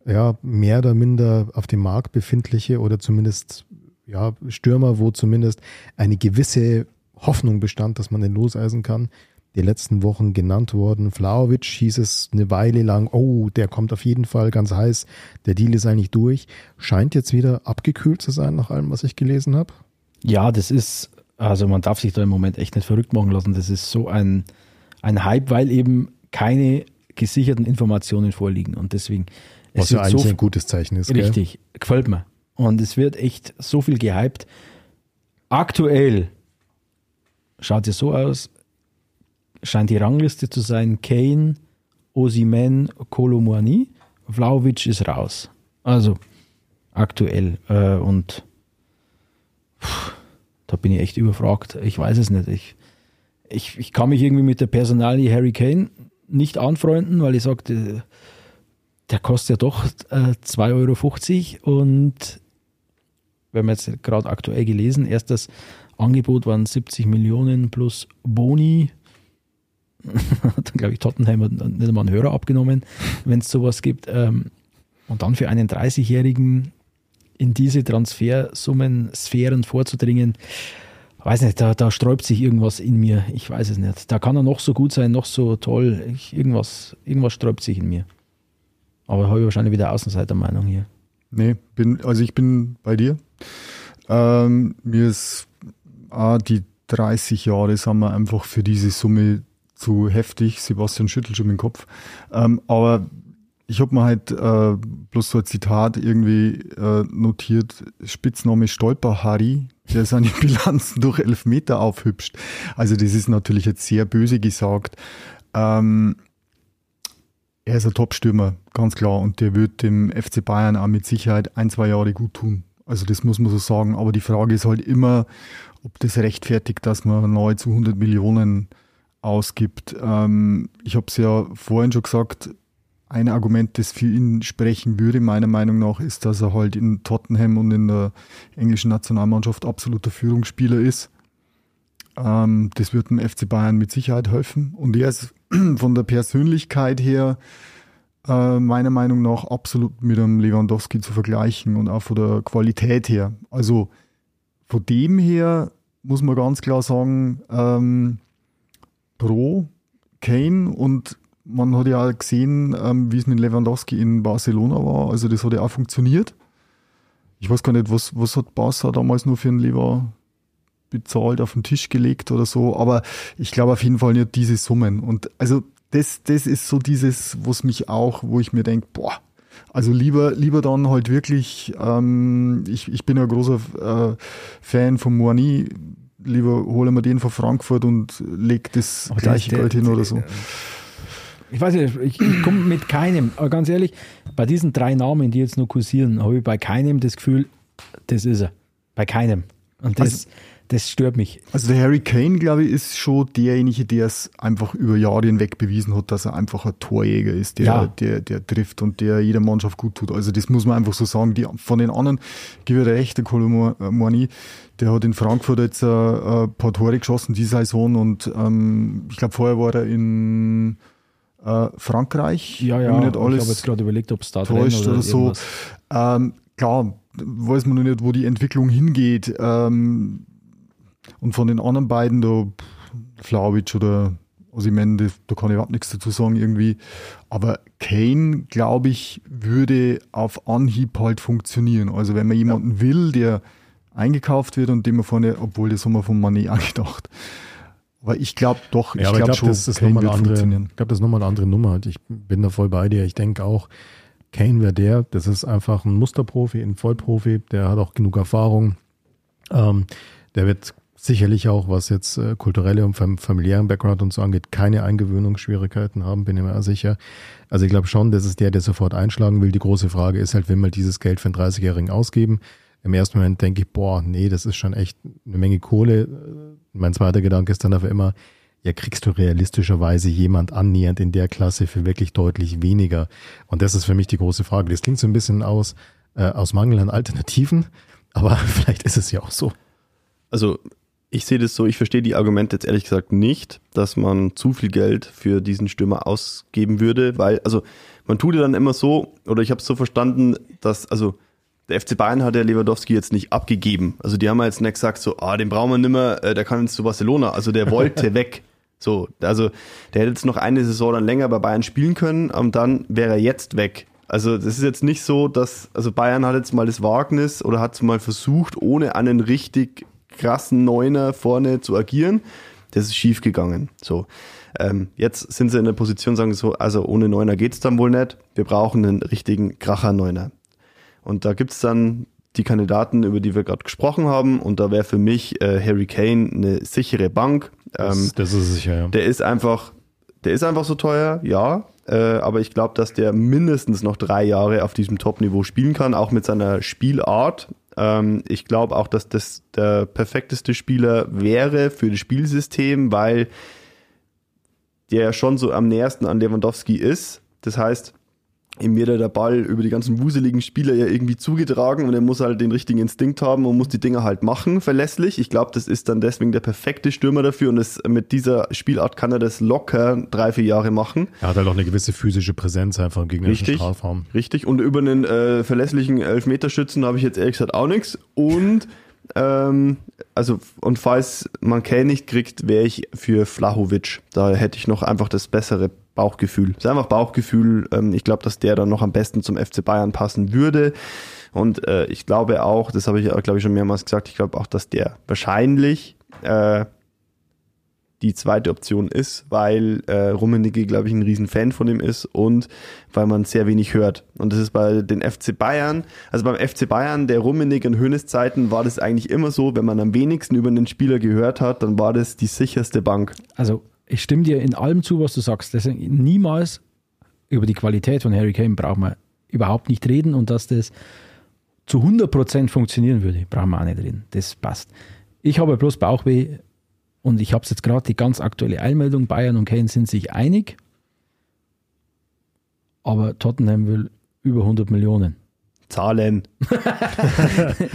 ja, mehr oder minder auf dem Markt befindliche oder zumindest, ja, Stürmer, wo zumindest eine gewisse Hoffnung bestand, dass man den loseisen kann die letzten Wochen genannt worden. Flauwitsch hieß es eine Weile lang, oh, der kommt auf jeden Fall ganz heiß, der Deal ist eigentlich durch. Scheint jetzt wieder abgekühlt zu sein, nach allem, was ich gelesen habe. Ja, das ist, also man darf sich da im Moment echt nicht verrückt machen lassen. Das ist so ein, ein Hype, weil eben keine gesicherten Informationen vorliegen. Und deswegen. Was ja eigentlich so ein gutes Zeichen ist. Richtig, gell? gefällt mir. Und es wird echt so viel gehypt. Aktuell schaut es so aus, scheint die Rangliste zu sein: Kane, Osimen, Kolomouani. Vlaovic ist raus. Also aktuell. Äh, und pff, da bin ich echt überfragt. Ich weiß es nicht. Ich, ich, ich kann mich irgendwie mit der Personalie Harry Kane nicht anfreunden, weil ich sagte, der kostet ja doch äh, 2,50 Euro und wir haben jetzt gerade aktuell gelesen, erst das Angebot waren 70 Millionen plus Boni dann glaube ich, Tottenham hat nicht einmal einen Hörer abgenommen, wenn es sowas gibt. Ähm, und dann für einen 30-Jährigen in diese Transfersummen, Sphären vorzudringen, weiß nicht, da, da sträubt sich irgendwas in mir. Ich weiß es nicht. Da kann er noch so gut sein, noch so toll. Ich, irgendwas, irgendwas sträubt sich in mir. Aber habe ich wahrscheinlich wieder Außenseitermeinung hier. Nee, bin, also ich bin bei dir. Ähm, mir ist ah, die 30 Jahre, sagen wir, einfach für diese Summe zu heftig. Sebastian schüttelt schon den Kopf. Ähm, aber ich habe mir halt äh, bloß so ein Zitat irgendwie äh, notiert, Spitzname Stolper Harry, der seine [laughs] Bilanzen durch Elfmeter aufhübscht. Also das ist natürlich jetzt sehr böse gesagt. Ähm, er ist ein Top-Stürmer, ganz klar, und der wird dem FC Bayern auch mit Sicherheit ein, zwei Jahre gut tun. Also das muss man so sagen. Aber die Frage ist halt immer, ob das rechtfertigt, dass man nahezu 100 Millionen ausgibt. Ähm, ich habe es ja vorhin schon gesagt, ein Argument, das für ihn sprechen würde, meiner Meinung nach, ist, dass er halt in Tottenham und in der englischen Nationalmannschaft absoluter Führungsspieler ist. Ähm, das wird dem FC Bayern mit Sicherheit helfen. Und er ist [clears throat] von der Persönlichkeit her äh, meiner Meinung nach absolut mit einem Lewandowski zu vergleichen und auch von der Qualität her. Also von dem her muss man ganz klar sagen, ähm, pro Kane und man hat ja auch gesehen, ähm, wie es mit Lewandowski in Barcelona war. Also das hat ja auch funktioniert. Ich weiß gar nicht, was, was hat Barca damals nur für einen Lever bezahlt, auf den Tisch gelegt oder so. Aber ich glaube auf jeden Fall nicht diese Summen. Und also das, das ist so dieses, was mich auch, wo ich mir denke, boah, also lieber, lieber dann halt wirklich, ähm, ich, ich bin ein großer äh, Fan von Moani, lieber holen wir den von Frankfurt und leg das Aber gleiche der- Geld hin oder so. Ich weiß nicht, ich, ich komme mit keinem, aber ganz ehrlich, bei diesen drei Namen, die jetzt nur kursieren, habe ich bei keinem das Gefühl, das ist er. Bei keinem. Und das, das stört mich. Also der Harry Kane, glaube ich, ist schon derjenige, der es einfach über Jahre hinweg bewiesen hat, dass er einfach ein Torjäger ist, der, Ja. der, der trifft und der jeder Mannschaft gut tut. Also das muss man einfach so sagen. Die, von den anderen gebe ich recht, der Colomani, der hat in Frankfurt jetzt äh, ein paar Tore geschossen die Saison und ähm, ich glaube vorher war er in äh, Frankreich. Ja, ja, ich nicht habe jetzt gerade überlegt, ob es da täuscht oder, oder so. Ähm, klar, weiß man noch nicht, wo die Entwicklung hingeht. Ähm, und von den anderen beiden, da Flauwitsch oder Osimhen, da da kann ich überhaupt nichts dazu sagen irgendwie. Aber Kane, glaube ich, würde auf Anhieb halt funktionieren. Also wenn man jemanden will, der eingekauft wird und dem man vorne, obwohl das haben wir von Mané angedacht. Aber ich glaube doch, Ja, ich glaube glaube, schon, das ist Kane nochmal wird eine andere, funktionieren. ich glaube, das ist nochmal eine andere Nummer. Ich bin da voll bei dir. Ich denke auch, Kane wäre der, das ist einfach ein Musterprofi, ein Vollprofi, der hat auch genug Erfahrung. Ähm, der wird sicherlich auch, was jetzt äh, kulturelle und fam familiären Background und so angeht, keine Eingewöhnungsschwierigkeiten haben, bin ich mir sicher. Also ich glaube schon, das ist der, der sofort einschlagen will. Die große Frage ist halt, will man dieses Geld für einen 30-Jährigen ausgeben? Im ersten Moment denke ich, boah, nee, das ist schon echt eine Menge Kohle. Mein zweiter Gedanke ist dann aber immer, ja, kriegst du realistischerweise jemand annähernd in der Klasse für wirklich deutlich weniger? Und das ist für mich die große Frage. Das klingt so ein bisschen aus, äh, aus Mangel an Alternativen, [laughs] aber [laughs] vielleicht ist es ja auch so. Also ich sehe das so, ich verstehe die Argumente jetzt ehrlich gesagt nicht, dass man zu viel Geld für diesen Stürmer ausgeben würde, weil, also man tut ja dann immer so, oder ich habe es so verstanden, dass, also der FC Bayern hat ja Lewandowski jetzt nicht abgegeben. Also die haben ja jetzt nicht gesagt, so, ah, den brauchen wir nimmer, äh, der kann jetzt zu Barcelona. Also der wollte [laughs] weg. So, also der hätte jetzt noch eine Saison dann länger bei Bayern spielen können und dann wäre er jetzt weg. Also das ist jetzt nicht so, dass, also Bayern hat jetzt mal das Wagnis oder hat es mal versucht, ohne einen richtig krassen Neuner vorne zu agieren. Das ist schief gegangen. So. Ähm, jetzt sind sie in der Position, sagen so, also ohne Neuner geht's dann wohl nicht. Wir brauchen einen richtigen Kracher-Neuner. Und da gibt's dann die Kandidaten, über die wir gerade gesprochen haben. Und da wäre für mich äh, Harry Kane eine sichere Bank. Ähm, Das, das ist sicher, ja. der ist einfach, der ist einfach so teuer, ja. Äh, aber ich glaube, dass der mindestens noch drei Jahre auf diesem Top-Niveau spielen kann, auch mit seiner Spielart. Ähm, ich glaube auch, dass das der perfekteste Spieler wäre für das Spielsystem, weil der schon so am nähersten an Lewandowski ist. Das heißt, ihm wird der Ball über die ganzen wuseligen Spieler ja irgendwie zugetragen und er muss halt den richtigen Instinkt haben und muss die Dinger halt machen, verlässlich. Ich glaube, das ist dann deswegen der perfekte Stürmer dafür und das, mit dieser Spielart kann er das locker drei, vier Jahre machen. Er hat halt auch eine gewisse physische Präsenz einfach im gegnerischen Richtig. Strafraum. Richtig. Und über einen äh, verlässlichen Elfmeterschützen habe ich jetzt ehrlich gesagt auch nichts. Und [laughs] ähm, also und falls man Kane nicht kriegt, wäre ich für Flahovic. Da hätte ich noch einfach das bessere Bauchgefühl. Das ist einfach Bauchgefühl. Ähm, ich glaube, dass der dann noch am besten zum FC Bayern passen würde. Und äh, ich glaube auch, das habe ich, glaube ich, schon mehrmals gesagt, ich glaube auch, dass der wahrscheinlich äh, die zweite Option ist, weil äh, Rummenigge, glaube ich, ein riesen Fan von ihm ist und weil man sehr wenig hört. Und das ist bei den FC Bayern, also beim FC Bayern der Rummenigge und Hönes Zeiten war das eigentlich immer so, wenn man am wenigsten über einen Spieler gehört hat, dann war das die sicherste Bank. Also, ich stimme dir in allem zu, was du sagst. Deswegen niemals über die Qualität von Harry Kane braucht man überhaupt nicht reden und dass das zu 100% funktionieren würde, brauchen wir auch nicht reden. Das passt. Ich habe bloß Bauchweh und ich habe es jetzt gerade die ganz aktuelle Eilmeldung. Bayern und Kane sind sich einig, aber Tottenham will über 100 Millionen. Zahlen. [laughs]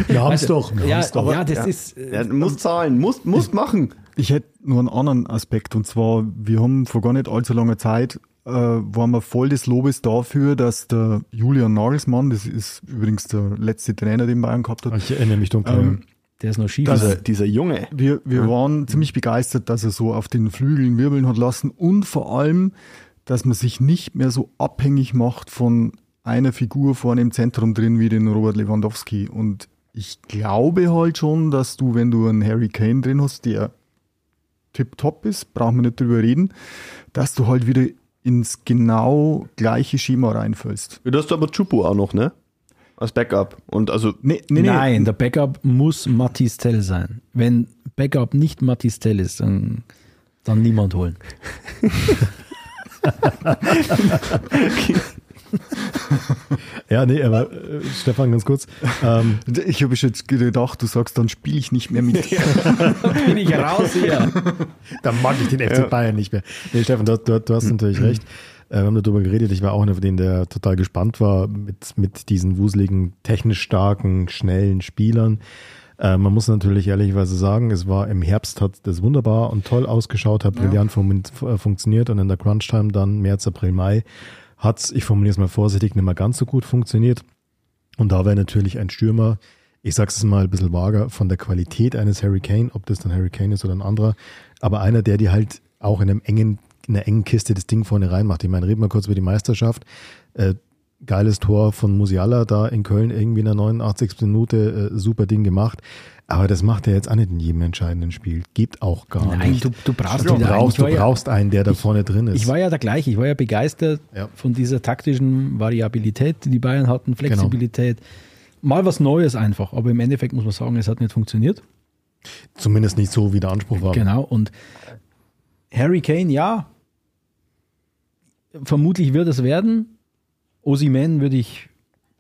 Wir haben es doch. Wir Ja, doch. ja, das Ja. ist. äh, Er muss zahlen, muss, muss machen. Ich hätte nur einen anderen Aspekt und zwar, wir haben vor gar nicht allzu langer Zeit, äh, waren wir voll des Lobes dafür, dass der Julian Nagelsmann, das ist übrigens der letzte Trainer, den Bayern gehabt hat, Ich erinnere mich dunkel. Ähm, Der ist noch schief. Dieser, dieser Junge. wir, wir waren ziemlich begeistert, dass er so auf den Flügeln wirbeln hat lassen und vor allem, dass man sich nicht mehr so abhängig macht von einer Figur vorne im Zentrum drin wie den Robert Lewandowski. Und ich glaube halt schon, dass du, wenn du einen Harry Kane drin hast, der tipptopp ist, brauchen wir nicht drüber reden, dass du halt wieder ins genau gleiche Schema reinfällst. Du hast aber Chupo auch noch, ne? als Backup. Und also Nee, nee, nee. Nein, der Backup muss Matis Tell sein. Wenn Backup nicht Matis Tell ist, dann, dann niemand holen. [laughs] [laughs] [laughs] [laughs] Ja, nee, aber äh, Stefan, ganz kurz. Ähm, [laughs] Ich habe jetzt gedacht, du sagst, dann spiele ich nicht mehr mit. [laughs] Bin ich raus hier. dann mag ich den FC Bayern nicht mehr. Nee, Stefan, du, du, du hast natürlich recht. Äh, wir haben darüber geredet. Ich war auch einer von denen, der total gespannt war mit, mit diesen wuseligen, technisch starken, schnellen Spielern. Äh, man muss natürlich ehrlicherweise sagen, es war im Herbst, hat das wunderbar und toll ausgeschaut, hat brillant fun äh, funktioniert und in der Crunch-Time dann März, April, Mai hat's, ich formuliere es mal vorsichtig, nicht mehr ganz so gut funktioniert. Und da wäre natürlich ein Stürmer, ich sag's es mal ein bisschen vager, von der Qualität eines Harry Kane, ob das dann Harry Kane ist oder ein anderer, aber einer, der die halt auch in einem engen, in einer engen Kiste das Ding vorne reinmacht. Ich meine, reden wir kurz über die Meisterschaft. Äh, geiles Tor von Musiala da in Köln irgendwie in der 89. Minute, äh, super Ding gemacht. Aber das macht er jetzt auch nicht in jedem entscheidenden Spiel. Gibt auch gar Nein, nicht. du, du brauchst du brauchst, Ich du war ja- brauchst einen, der da vorne drin ist. Ich war ja der gleiche. Ich war ja begeistert Ja. von dieser taktischen Variabilität, die die Bayern hatten, Flexibilität. Mal was Neues einfach. Aber im Endeffekt muss man sagen, es hat nicht funktioniert. Zumindest nicht so, wie der Anspruch war. Genau. Und Harry Kane, ja. Vermutlich wird es werden. Osiman würde ich,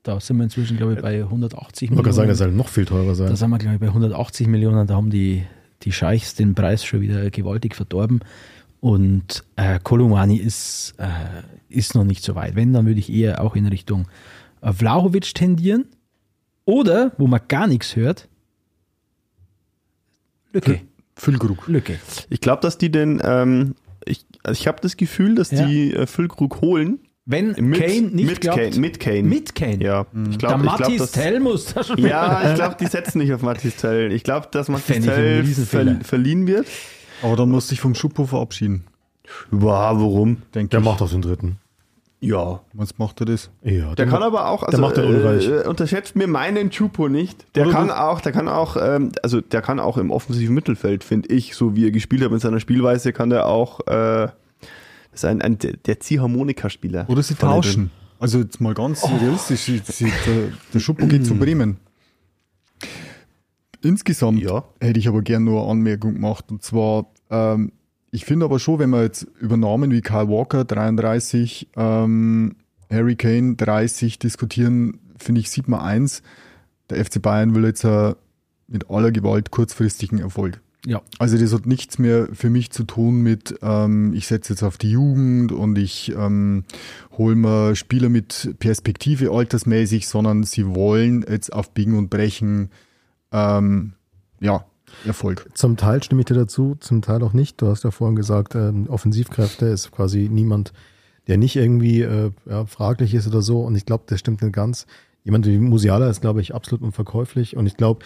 da sind wir inzwischen, glaube ich, bei 180 Ich wollte gerade sagen, das Millionen. soll noch viel teurer sein. Da sind wir, glaube ich, bei 180 Millionen. Da haben die, die Scheichs den Preis schon wieder gewaltig verdorben. Und äh, Kolumani ist, äh, ist noch nicht so weit. Wenn, dann würde ich eher auch in Richtung äh, Vlahovic tendieren. Oder, wo man gar nichts hört, Lücke. Füllkrug. Lücke. ich glaube, dass die den, ähm, ich, also ich habe das Gefühl, dass Ja. die äh, Füllkrug holen. Wenn Mit, Kane nicht mit glaubt, Kane. Mit Kane. mit Kane. Ja, ich glaube, ich glaub, Mathis dass, Tell muss da schon Ja, ich glaube, die setzen nicht auf Mathis Tell. Ich glaube, dass Mathis ich Tell ver verliehen wird. Aber dann musst du dich vom Schuppo verabschieden, Wow, warum? denke Der ich. macht doch den dritten. Ja. Was macht er das? Ja, Der kann aber auch, also macht den unreich. äh, unterschätzt mir meinen Chupo nicht. Der Oder kann du- auch, der kann auch, ähm, also der kann auch im offensiven Mittelfeld, finde ich, so wie er gespielt hat mit seiner Spielweise, kann der auch, äh, das ist ein, ein der Ziehharmonika-Spieler. Oder sie tauschen. Also jetzt mal ganz realistisch, sie, sie, der, der Schuppo geht zu Bremen. Insgesamt Ja. hätte ich aber gern nur eine Anmerkung gemacht. Und zwar, ähm, ich finde aber schon, wenn wir jetzt über Namen wie Kyle Walker 33, ähm, Harry Kane 30 diskutieren, finde ich, sieht man eins, der FC Bayern will jetzt äh, mit aller Gewalt kurzfristigen Erfolg. Ja. Also das hat nichts mehr für mich zu tun mit, ähm, ich setze jetzt auf die Jugend und ich ähm, hole mir Spieler mit Perspektive altersmäßig, sondern sie wollen jetzt auf Biegen und Brechen ähm, ja, Erfolg. Zum Teil stimme ich dir dazu, zum Teil auch nicht. Du hast ja vorhin gesagt, ähm, Offensivkräfte ist quasi niemand, der nicht irgendwie äh, ja, fraglich ist oder so. Und ich glaube, das stimmt nicht ganz. Jemand wie Musiala ist, glaube ich, absolut unverkäuflich. Und ich glaube,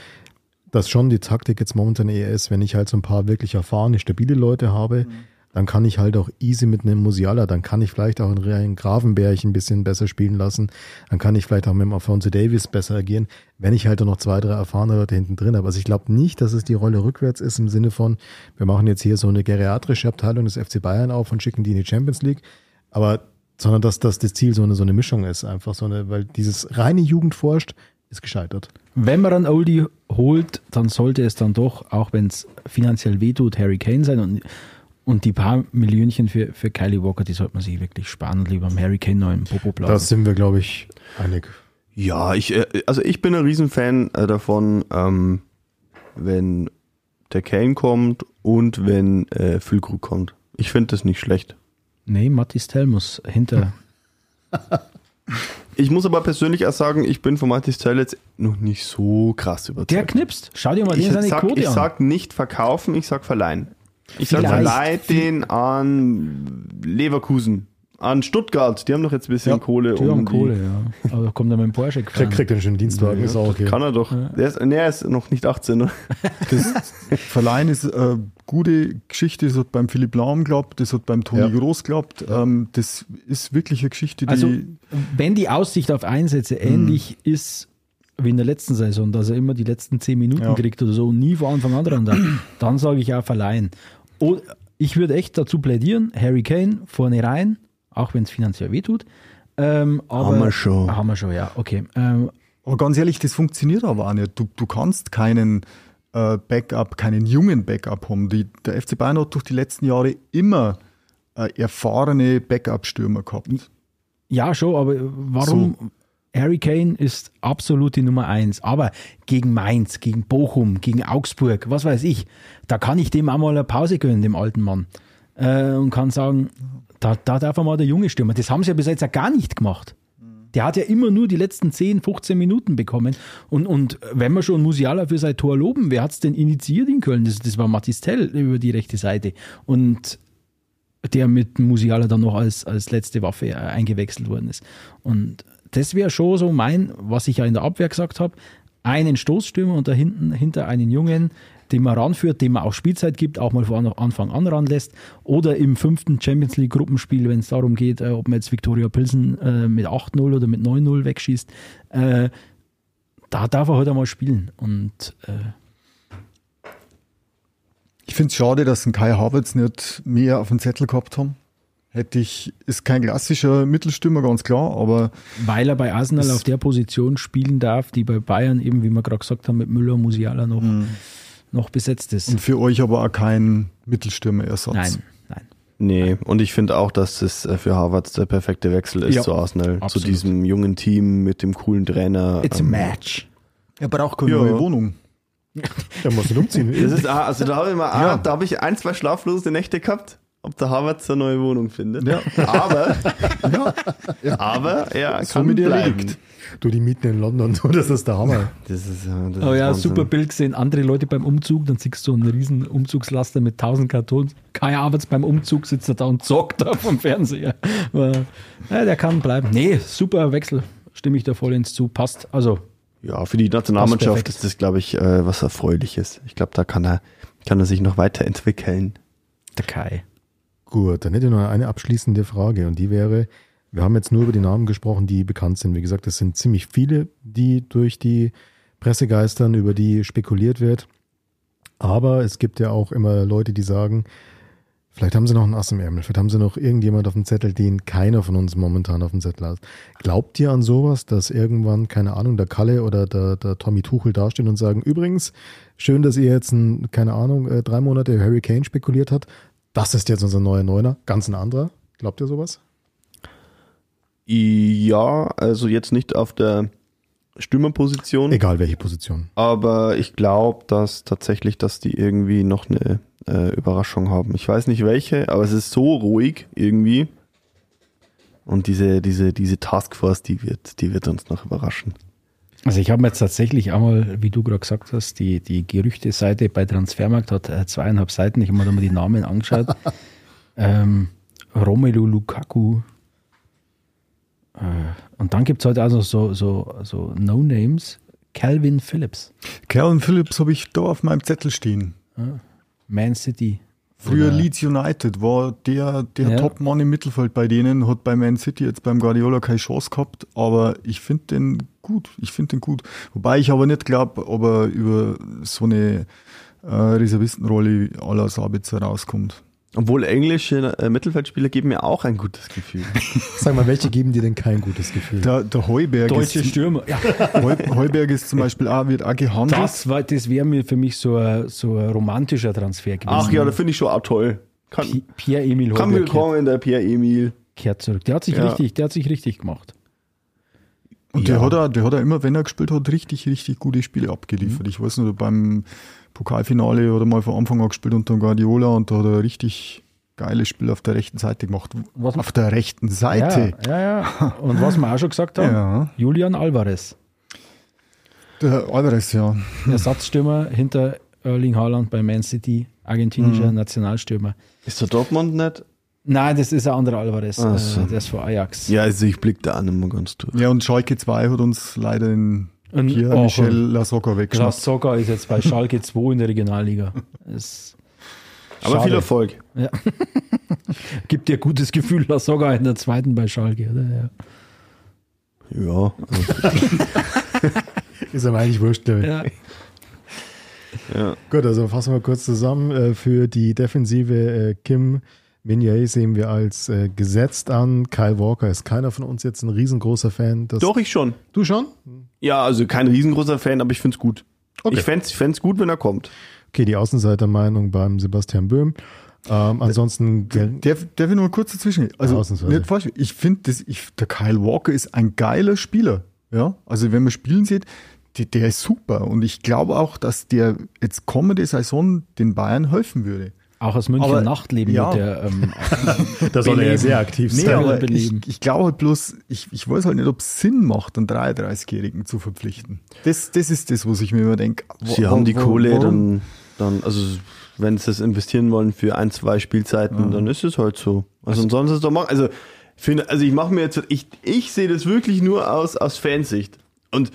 dass schon die Taktik jetzt momentan eher ist, wenn ich halt so ein paar wirklich erfahrene, stabile Leute habe, dann kann ich halt auch easy mit einem Musiala, dann kann ich vielleicht auch einen Ryan Gravenberg ein bisschen besser spielen lassen, dann kann ich vielleicht auch mit dem Alfonso Davis besser agieren, wenn ich halt auch noch zwei, drei erfahrene Leute hinten drin habe. Also ich glaube nicht, dass es die Rolle rückwärts ist im Sinne von, wir machen jetzt hier so eine geriatrische Abteilung des FC Bayern auf und schicken die in die Champions League, aber sondern dass das das Ziel so eine, so eine Mischung ist, einfach so eine, weil dieses reine Jugend forscht, ist gescheitert. Wenn man einen Oldie holt, dann sollte es dann doch, auch wenn es finanziell wehtut, Harry Kane sein und, und die paar Millionchen für, für Kylie Walker, die sollte man sich wirklich sparen und lieber am Harry Kane im Popo Da blasen. sind wir, glaube ich, einig. Ja, ich, äh, also ich bin ein Riesenfan äh, davon, ähm, wenn der Kane kommt und wenn äh, Füllkrug kommt. Ich finde das nicht schlecht. Nee, Mattis Tell muss hinter. [laughs] Ich muss aber persönlich auch sagen, ich bin von Mathis Tell jetzt noch nicht so krass überzeugt. Der knipst. Schau dir mal ich den seine sag, Quote ich an. sag nicht verkaufen, ich sag verleihen. Ich sag verleiht den an Leverkusen, an Stuttgart. Die haben doch jetzt ein bisschen Kohle. Die haben die- Kohle, ja. Aber kommt er mit dem Porsche gefahren. Kriegt, kriegt einen schönen Dienstwagen, ist auch okay. Kann er doch. Der ist, nee, er ist noch nicht 18. Oder? [laughs] Das Verleihen ist eine gute Geschichte, das hat beim Philipp Lahm geklappt, das hat beim Toni Ja. Groß geklappt. Ähm, das ist wirklich eine Geschichte, die Also, wenn die Aussicht auf Einsätze ähnlich ist wie in der letzten Saison, dass er immer die letzten zehn Minuten Ja. kriegt oder so und nie von Anfang an dran da, [clears throat] dann sage ich auch verleihen. Und ich würde echt dazu plädieren, Harry Kane vorne rein, auch wenn es finanziell wehtut. Ähm, aber, Haben wir schon. Haben wir schon, ja, okay. Ähm, Aber ganz ehrlich, das funktioniert aber auch nicht. Du, du kannst keinen äh, Backup, keinen jungen Backup haben. Die, der FC Bayern hat durch die letzten Jahre immer äh, erfahrene Backup-Stürmer gehabt. Ja, schon, aber warum? Harry Kane ist absolut die Nummer eins. Aber gegen Mainz, gegen Bochum, gegen Augsburg, was weiß ich, da kann ich dem auch mal eine Pause gönnen, dem alten Mann. Äh, und kann sagen, da, da darf er mal der Junge stürmen. Das haben sie ja bis jetzt ja gar nicht gemacht. Der hat ja immer nur die letzten 10, 15 Minuten bekommen. Und, und wenn wir schon Musiala für sein Tor loben, wer hat es denn initiiert in Köln? Das, das war Matistel über die rechte Seite. Und der mit Musiala dann noch als, als letzte Waffe äh, eingewechselt worden ist. Und das wäre schon so mein, was ich ja in der Abwehr gesagt habe, einen Stoßstürmer und da hinten hinter einen Jungen, den man ranführt, dem man auch Spielzeit gibt, auch mal von Anfang an ranlässt. Oder im fünften Champions League Gruppenspiel, wenn es darum geht, äh, ob man jetzt Viktoria Pilsen äh, mit 8-0 oder mit 9-0 wegschießt, äh, da darf er heute halt mal spielen. Und äh, ich finde es schade, dass ein Kai Havertz nicht mehr auf dem Zettel gehabt haben. Hätte ich, ist kein klassischer Mittelstürmer, ganz klar, aber. Weil er bei Arsenal auf der Position spielen darf, die bei Bayern eben, wie wir gerade gesagt haben, mit Müller, Musiala noch, mhm. Noch besetzt ist. Und für euch aber auch kein Mittelstürmer-Ersatz. Nein, nein. Nee, und ich finde auch, dass das äh, für Harvard der perfekte Wechsel ist ja, zu Arsenal, absolut. zu diesem jungen Team mit dem coolen Trainer. It's a ähm, match. Er braucht keine ja. neue Wohnung. Er muss nicht umziehen. Das ist, also da habe ich, mal, ja. da hab ich ein, zwei schlaflose Nächte gehabt ob der Harvard eine neue Wohnung findet. Ja. Aber, ja, [laughs] ja. aber er so kann mit bleiben. Du, die Mieten in London, [laughs] das ist der Hammer. Das ist, das oh ja, Wahnsinn. super Bild gesehen. Andere Leute beim Umzug, dann siehst du einen riesen Umzugslaster mit tausend Kartons. Kai Havertz beim Umzug sitzt er da und zockt da vom Fernseher. Ja, der kann bleiben. Nee, super Wechsel. Stimme ich da voll ins zu. Passt. Also. Ja, für die Nationalmannschaft ist das, glaube ich, äh, was Erfreuliches. Ich glaube, da kann er, kann er sich noch weiterentwickeln. Der Kai. Gut, dann hätte ich noch eine abschließende Frage und die wäre, wir haben jetzt nur über die Namen gesprochen, die bekannt sind. Wie gesagt, es sind ziemlich viele, die durch die Presse geistern, über die spekuliert wird. Aber es gibt ja auch immer Leute, die sagen, vielleicht haben sie noch einen Ass im Ärmel, vielleicht haben sie noch irgendjemand auf dem Zettel, den keiner von uns momentan auf dem Zettel hat. Glaubt ihr an sowas, dass irgendwann, keine Ahnung, der Kalle oder der, der Tommy Tuchel dastehen und sagen, übrigens, schön, dass ihr jetzt, ein, keine Ahnung, äh, drei Monate Harry Kane spekuliert habt, das ist jetzt unser neuer Neuner, ganz ein anderer. Glaubt ihr sowas? Ja, also jetzt nicht auf der Stürmerposition. Egal welche Position. Aber ich glaube, dass tatsächlich, dass die irgendwie noch eine äh, Überraschung haben. Ich weiß nicht welche, aber es ist so ruhig irgendwie. Und diese, diese, diese Taskforce, die wird, die wird uns noch überraschen. Also ich habe mir jetzt tatsächlich einmal, wie du gerade gesagt hast, die, die Gerüchte-Seite bei Transfermarkt hat äh, zweieinhalb Seiten. Ich habe mir da mal die Namen angeschaut. [laughs] ähm, Romelu Lukaku. Äh, und dann gibt es halt also so, so, so No-Names. Calvin Phillips. Calvin Phillips habe ich da auf meinem Zettel stehen. Man City. Früher Oder Leeds United war der, der ja. Top-Mann im Mittelfeld bei denen, hat bei Man City jetzt beim Guardiola keine Chance gehabt, aber ich finde den gut. Ich finde den gut. Wobei ich aber nicht glaube, ob er über so eine äh, Reservistenrolle aller Sabitzer rauskommt. Obwohl englische äh, Mittelfeldspieler geben mir auch ein gutes Gefühl. [laughs] Sag mal, welche geben dir denn kein gutes Gefühl? Der, der Heuberg Deutsche ist, Stürmer. [laughs] Ja. Heuberg ist zum Beispiel auch, wird auch gehandelt. Das, das wäre mir für mich so ein, so ein romantischer Transfer gewesen. Ach ja, da finde ich schon auch toll. Pierre-Emil Heuberg. Kann willkommen, der Pierre-Emil. Kehrt zurück. Der hat sich ja. richtig, der hat sich richtig gemacht. Und ja. der hat er, der hat er immer, wenn er gespielt hat, richtig, richtig gute Spiele abgeliefert. Mhm. Ich weiß nicht, beim Pokalfinale oder mal von Anfang an gespielt unter Guardiola und da hat er richtig geiles Spiel auf der rechten Seite gemacht. Was auf der rechten Seite. Ja, ja, ja. Und was wir auch schon gesagt haben, ja. Julian Alvarez. Der Alvarez, ja. Ersatzstürmer hinter Erling Haaland bei Man City, argentinischer mhm. Nationalstürmer. Ist der Dortmund nicht Nein, das ist ein anderer Alvarez. Äh, so. Der ist von Ajax. Ja, also ich blick da auch nicht mehr ganz durch. Ja, und Schalke 2 hat uns leider in Oh, Michel Lasogga weggeschnappt. Lasogga ist jetzt bei Schalke [laughs] 2 in der Regionalliga. Das Aber viel Erfolg. Ja. [laughs] Gibt dir gutes Gefühl, Lasogga in der zweiten bei Schalke, oder? Ja. ja. [laughs] ist aber eigentlich wurscht, glaube ich. Ja. Ja. Gut, also fassen wir kurz zusammen. Äh, für die Defensive äh, Kim Minier sehen wir als äh, gesetzt an. Kyle Walker ist keiner von uns jetzt ein riesengroßer Fan. Das, Doch, ich schon. Du schon? Ja, also kein riesengroßer Fan, aber ich find's gut. Okay. Ich fänd's, fänd's gut, wenn er kommt. Okay, die Außenseitermeinung beim Sebastian Böhm. Ähm, ansonsten, gel- Darf, darf ich nur kurz dazwischen? Also, nicht falsch. Ich finde, der Kyle Walker ist ein geiler Spieler. Ja, also wenn man spielen sieht, der, der ist super. Und ich glaube auch, dass der jetzt kommende Saison den Bayern helfen würde. Auch aus München Aber- Nachtleben ja. wird der ähm, [laughs] da soll er ja sehr aktiv Nee, sein. aber ich, ich glaube halt bloß, ich, ich weiß halt nicht, ob es Sinn macht, einen 33-Jährigen zu verpflichten. Das, das ist das, was ich mir immer denke. Sie haben die Kohle, warum? dann, dann, also wenn sie das investieren wollen für ein, zwei Spielzeiten, dann ist es halt so. Also, sonst ist es doch machen. Also, finde, also ich mache mir jetzt, ich, ich sehe das wirklich nur aus, aus Fansicht. Und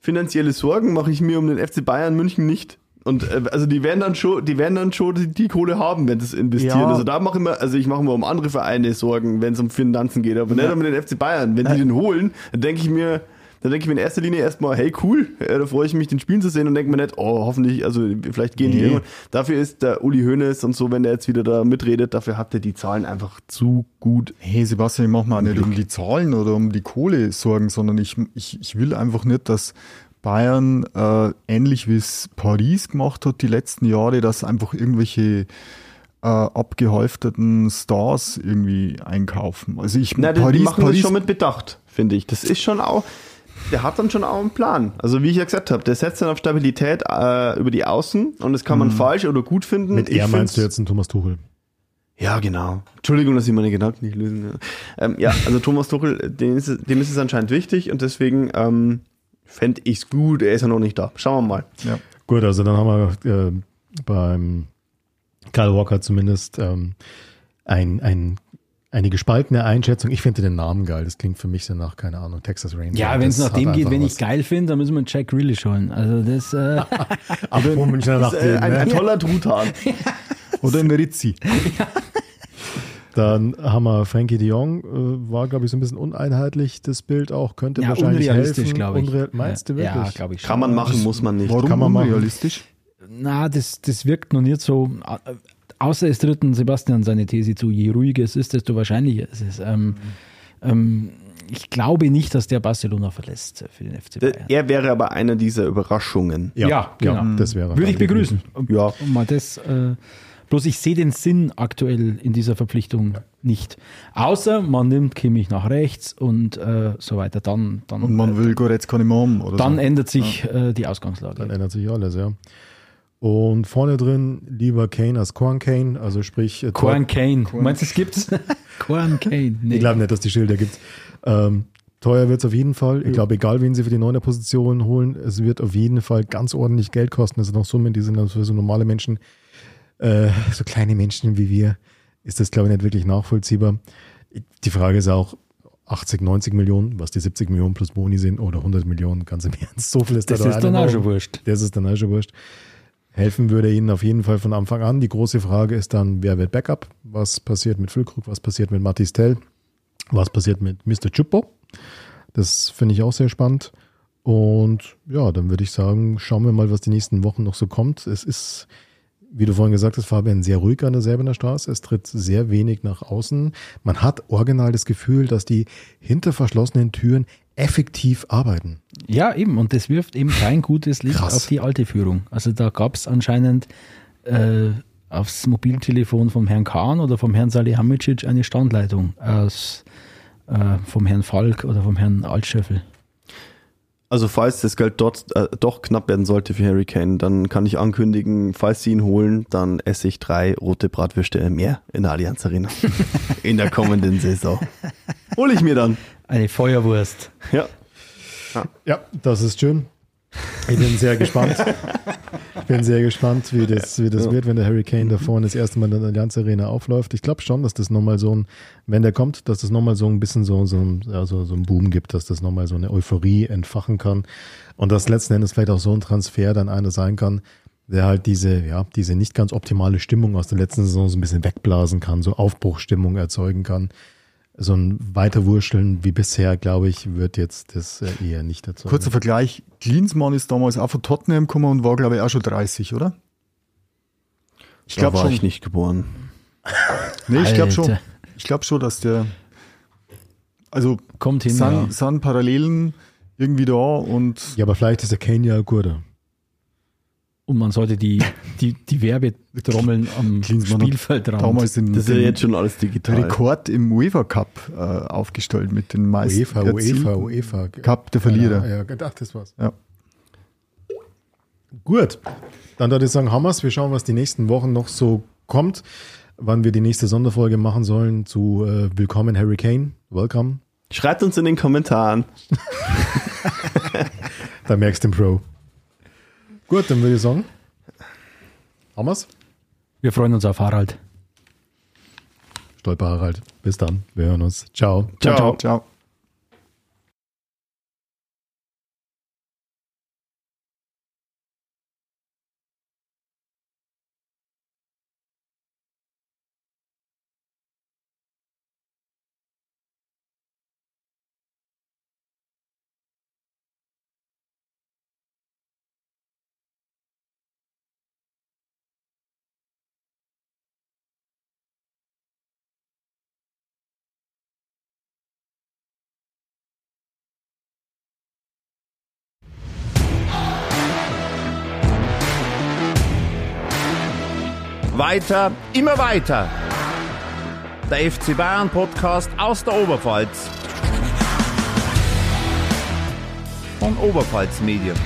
finanzielle Sorgen mache ich mir um den FC Bayern München nicht. Und äh, also die werden dann schon, die werden dann schon die, die Kohle haben, wenn sie es investieren. Ja. Also da mache ich mir, also ich mache mir um andere Vereine Sorgen, wenn es um Finanzen geht, aber nicht um den FC Bayern. Wenn die den holen, dann denke ich mir, dann denke ich mir in erster Linie erstmal, hey cool, äh, da freue ich mich, den Spielen zu sehen und denke mir nicht, oh, hoffentlich, also vielleicht gehen die Nee. irgendwann. Dafür ist der Uli Hoeneß und so, wenn der jetzt wieder da mitredet, dafür hat er die Zahlen einfach zu gut. Hey Sebastian, ich mache mir nicht um die Zahlen oder um die Kohle Sorgen, sondern ich, ich, ich will einfach nicht, dass Bayern äh, ähnlich wie es Paris gemacht hat die letzten Jahre, dass einfach irgendwelche äh, abgehäufteten Stars irgendwie einkaufen. Also ich Na, die, Paris, die machen Paris, das schon mit Bedacht, finde ich. Das ist schon auch, der hat dann schon auch einen Plan. Also wie ich ja gesagt habe, der setzt dann auf Stabilität äh, über die Außen und das kann man falsch oder gut finden. Mit Ich er meinst du jetzt einen Thomas Tuchel? Ja, genau. Entschuldigung, dass ich meine Gedanken nicht lösen kann. Ähm, ja, also Thomas Tuchel, dem ist, es, dem ist es anscheinend wichtig und deswegen ähm, fände ich es gut. Er ist ja noch nicht da. Schauen wir mal. ja. Gut, also dann haben wir äh, beim Kyle Walker zumindest ähm, ein, ein, eine gespaltene Einschätzung. Ich finde den Namen geil. Das klingt für mich so nach, keine Ahnung, Texas Rangers. ja, wenn es nach dem geht, wenn was. ich geil finde, dann müssen wir einen Jack Grealish holen. Also das, äh, [laughs] Apropos Münchner nach Äh, dem, ein, ein ne? toller Truthahn. Oder Merizzi. [laughs] Dann haben wir Frankie de Jong, äh, war, glaube ich, so ein bisschen uneinheitlich, das Bild auch, könnte ja, wahrscheinlich unrealistisch, helfen. glaube ich. Unreal- Meinst du wirklich? Ja, glaube ich schon. Kann man machen, muss man nicht. Warum kann man machen. unrealistisch? Na, das, das wirkt noch nicht so. äh, Außer es tritt Sebastian seine These zu, je ruhiger es ist, desto wahrscheinlicher ist es. Ähm, ähm, ich glaube nicht, dass der Barcelona verlässt äh, für den FC Bayern. Er wäre aber einer dieser Überraschungen. Ja, Ja, ja, genau. das wäre. Würde ich begrüßen. Ja. Und mal das, äh, bloß ich sehe den Sinn aktuell in dieser Verpflichtung nicht. Außer man nimmt Kimmich nach rechts und äh, so weiter. Dann, dann, Und man will Goretzka nicht mehr haben. Oder dann so. ändert sich äh, die Ausgangslage. Dann ändert sich alles, ja. Und vorne drin lieber Kane als Korn Kane, also sprich äh, Corn Kane. Meinst du, es gibt's? Corn [laughs] Kane. Nee. Ich glaube nicht, dass die Schilder gibt. Ähm, teuer wird es auf jeden Fall. Ich glaube, egal wen sie für die neue Position holen, es wird auf jeden Fall ganz ordentlich Geld kosten. Das sind auch Summen, die sind für so normale Menschen, äh, so kleine Menschen wie wir, ist das, glaube ich, nicht wirklich nachvollziehbar. Die Frage ist auch, 80, 90 Millionen, was die 70 Millionen plus Boni sind, oder 100 Millionen, ganz im Ernst. So viel ist Das da ist dann auch schon wurscht. Das ist dann auch schon wurscht. Helfen würde ihnen auf jeden Fall von Anfang an. Die große Frage ist dann, wer wird Backup? Was passiert mit Füllkrug? Was passiert mit Mathis Tell? Was passiert mit Mr. Chupo? Das finde ich auch sehr spannend. Und ja, dann würde ich sagen, schauen wir mal, was die nächsten Wochen noch so kommt. Es ist, wie du vorhin gesagt hast, Fabian, sehr ruhig an der Säbener Straße. Es tritt sehr wenig nach außen. Man hat original das Gefühl, dass die hinter verschlossenen Türen effektiv arbeiten. Ja, eben. Und das wirft eben kein gutes Licht Krass. auf die alte Führung. Also da gab es anscheinend äh, aufs Mobiltelefon vom Herrn Kahn oder vom Herrn Salihamidzic eine Standleitung aus, äh, vom Herrn Falk oder vom Herrn Altschöffel. Also falls das Geld dort äh, doch knapp werden sollte für Harry Kane, dann kann ich ankündigen, falls sie ihn holen, dann esse ich drei rote Bratwürste mehr in der Allianz Arena. [laughs] in der kommenden Saison. Hol ich mir dann. Eine Feuerwurst. Ja. Ja, das ist schön. Ich bin sehr gespannt. [laughs] Ich bin sehr gespannt, wie das, wie das Ja. wird, wenn der Harry Kane da vorne das erste Mal in der Allianz Arena aufläuft. Ich glaube schon, dass das nochmal so ein, wenn der kommt, dass das nochmal so ein bisschen so, so, ein- ja, so, so ein Boom gibt, dass das nochmal so eine Euphorie entfachen kann. Und dass letzten Endes vielleicht auch so ein Transfer dann einer sein kann, der halt diese, ja, diese nicht ganz optimale Stimmung aus der letzten Saison so ein bisschen wegblasen kann, so Aufbruchstimmung erzeugen kann. So ein Weiterwurschteln wie bisher, glaube ich, wird jetzt das äh, eher nicht dazu. Kurzer Vergleich. Klinsmann ist damals auch von Tottenham gekommen und war, glaube ich, auch schon 30, oder? Ich Da glaube war schon. ich nicht geboren. [laughs] Nee, ich glaube schon. Ich glaube schon, dass der. Also Kommt hin. sind, ja. sind Parallelen irgendwie da und Ja, aber vielleicht ist der Kane ja guter. Und man sollte die, die, die Werbetrommeln am [laughs] Klinsmann hat Spielfeldrand. damals den, Das ist ja jetzt schon alles digital. Rekord im UEFA Cup äh, aufgestellt mit den meisten UEFA, UEFA, UEFA. Cup der Verlierer. Ja, ja gedacht, das war's. Ja. Gut. Dann würde ich sagen, wir's. Wir schauen, was die nächsten Wochen noch so kommt. Wann wir die nächste Sonderfolge machen sollen zu äh, Willkommen Harry Kane. Welcome. Schreibt uns in den Kommentaren. [laughs] Da merkst du den Pro. Gut, dann würde ich sagen, haben wir's. Wir freuen uns auf Harald. Stolper Harald. Bis dann. Wir hören uns. Ciao. Ciao, ciao. Ciao. Weiter, immer weiter. Der FC Bayern Podcast aus der Oberpfalz. Von Oberpfalz Medien.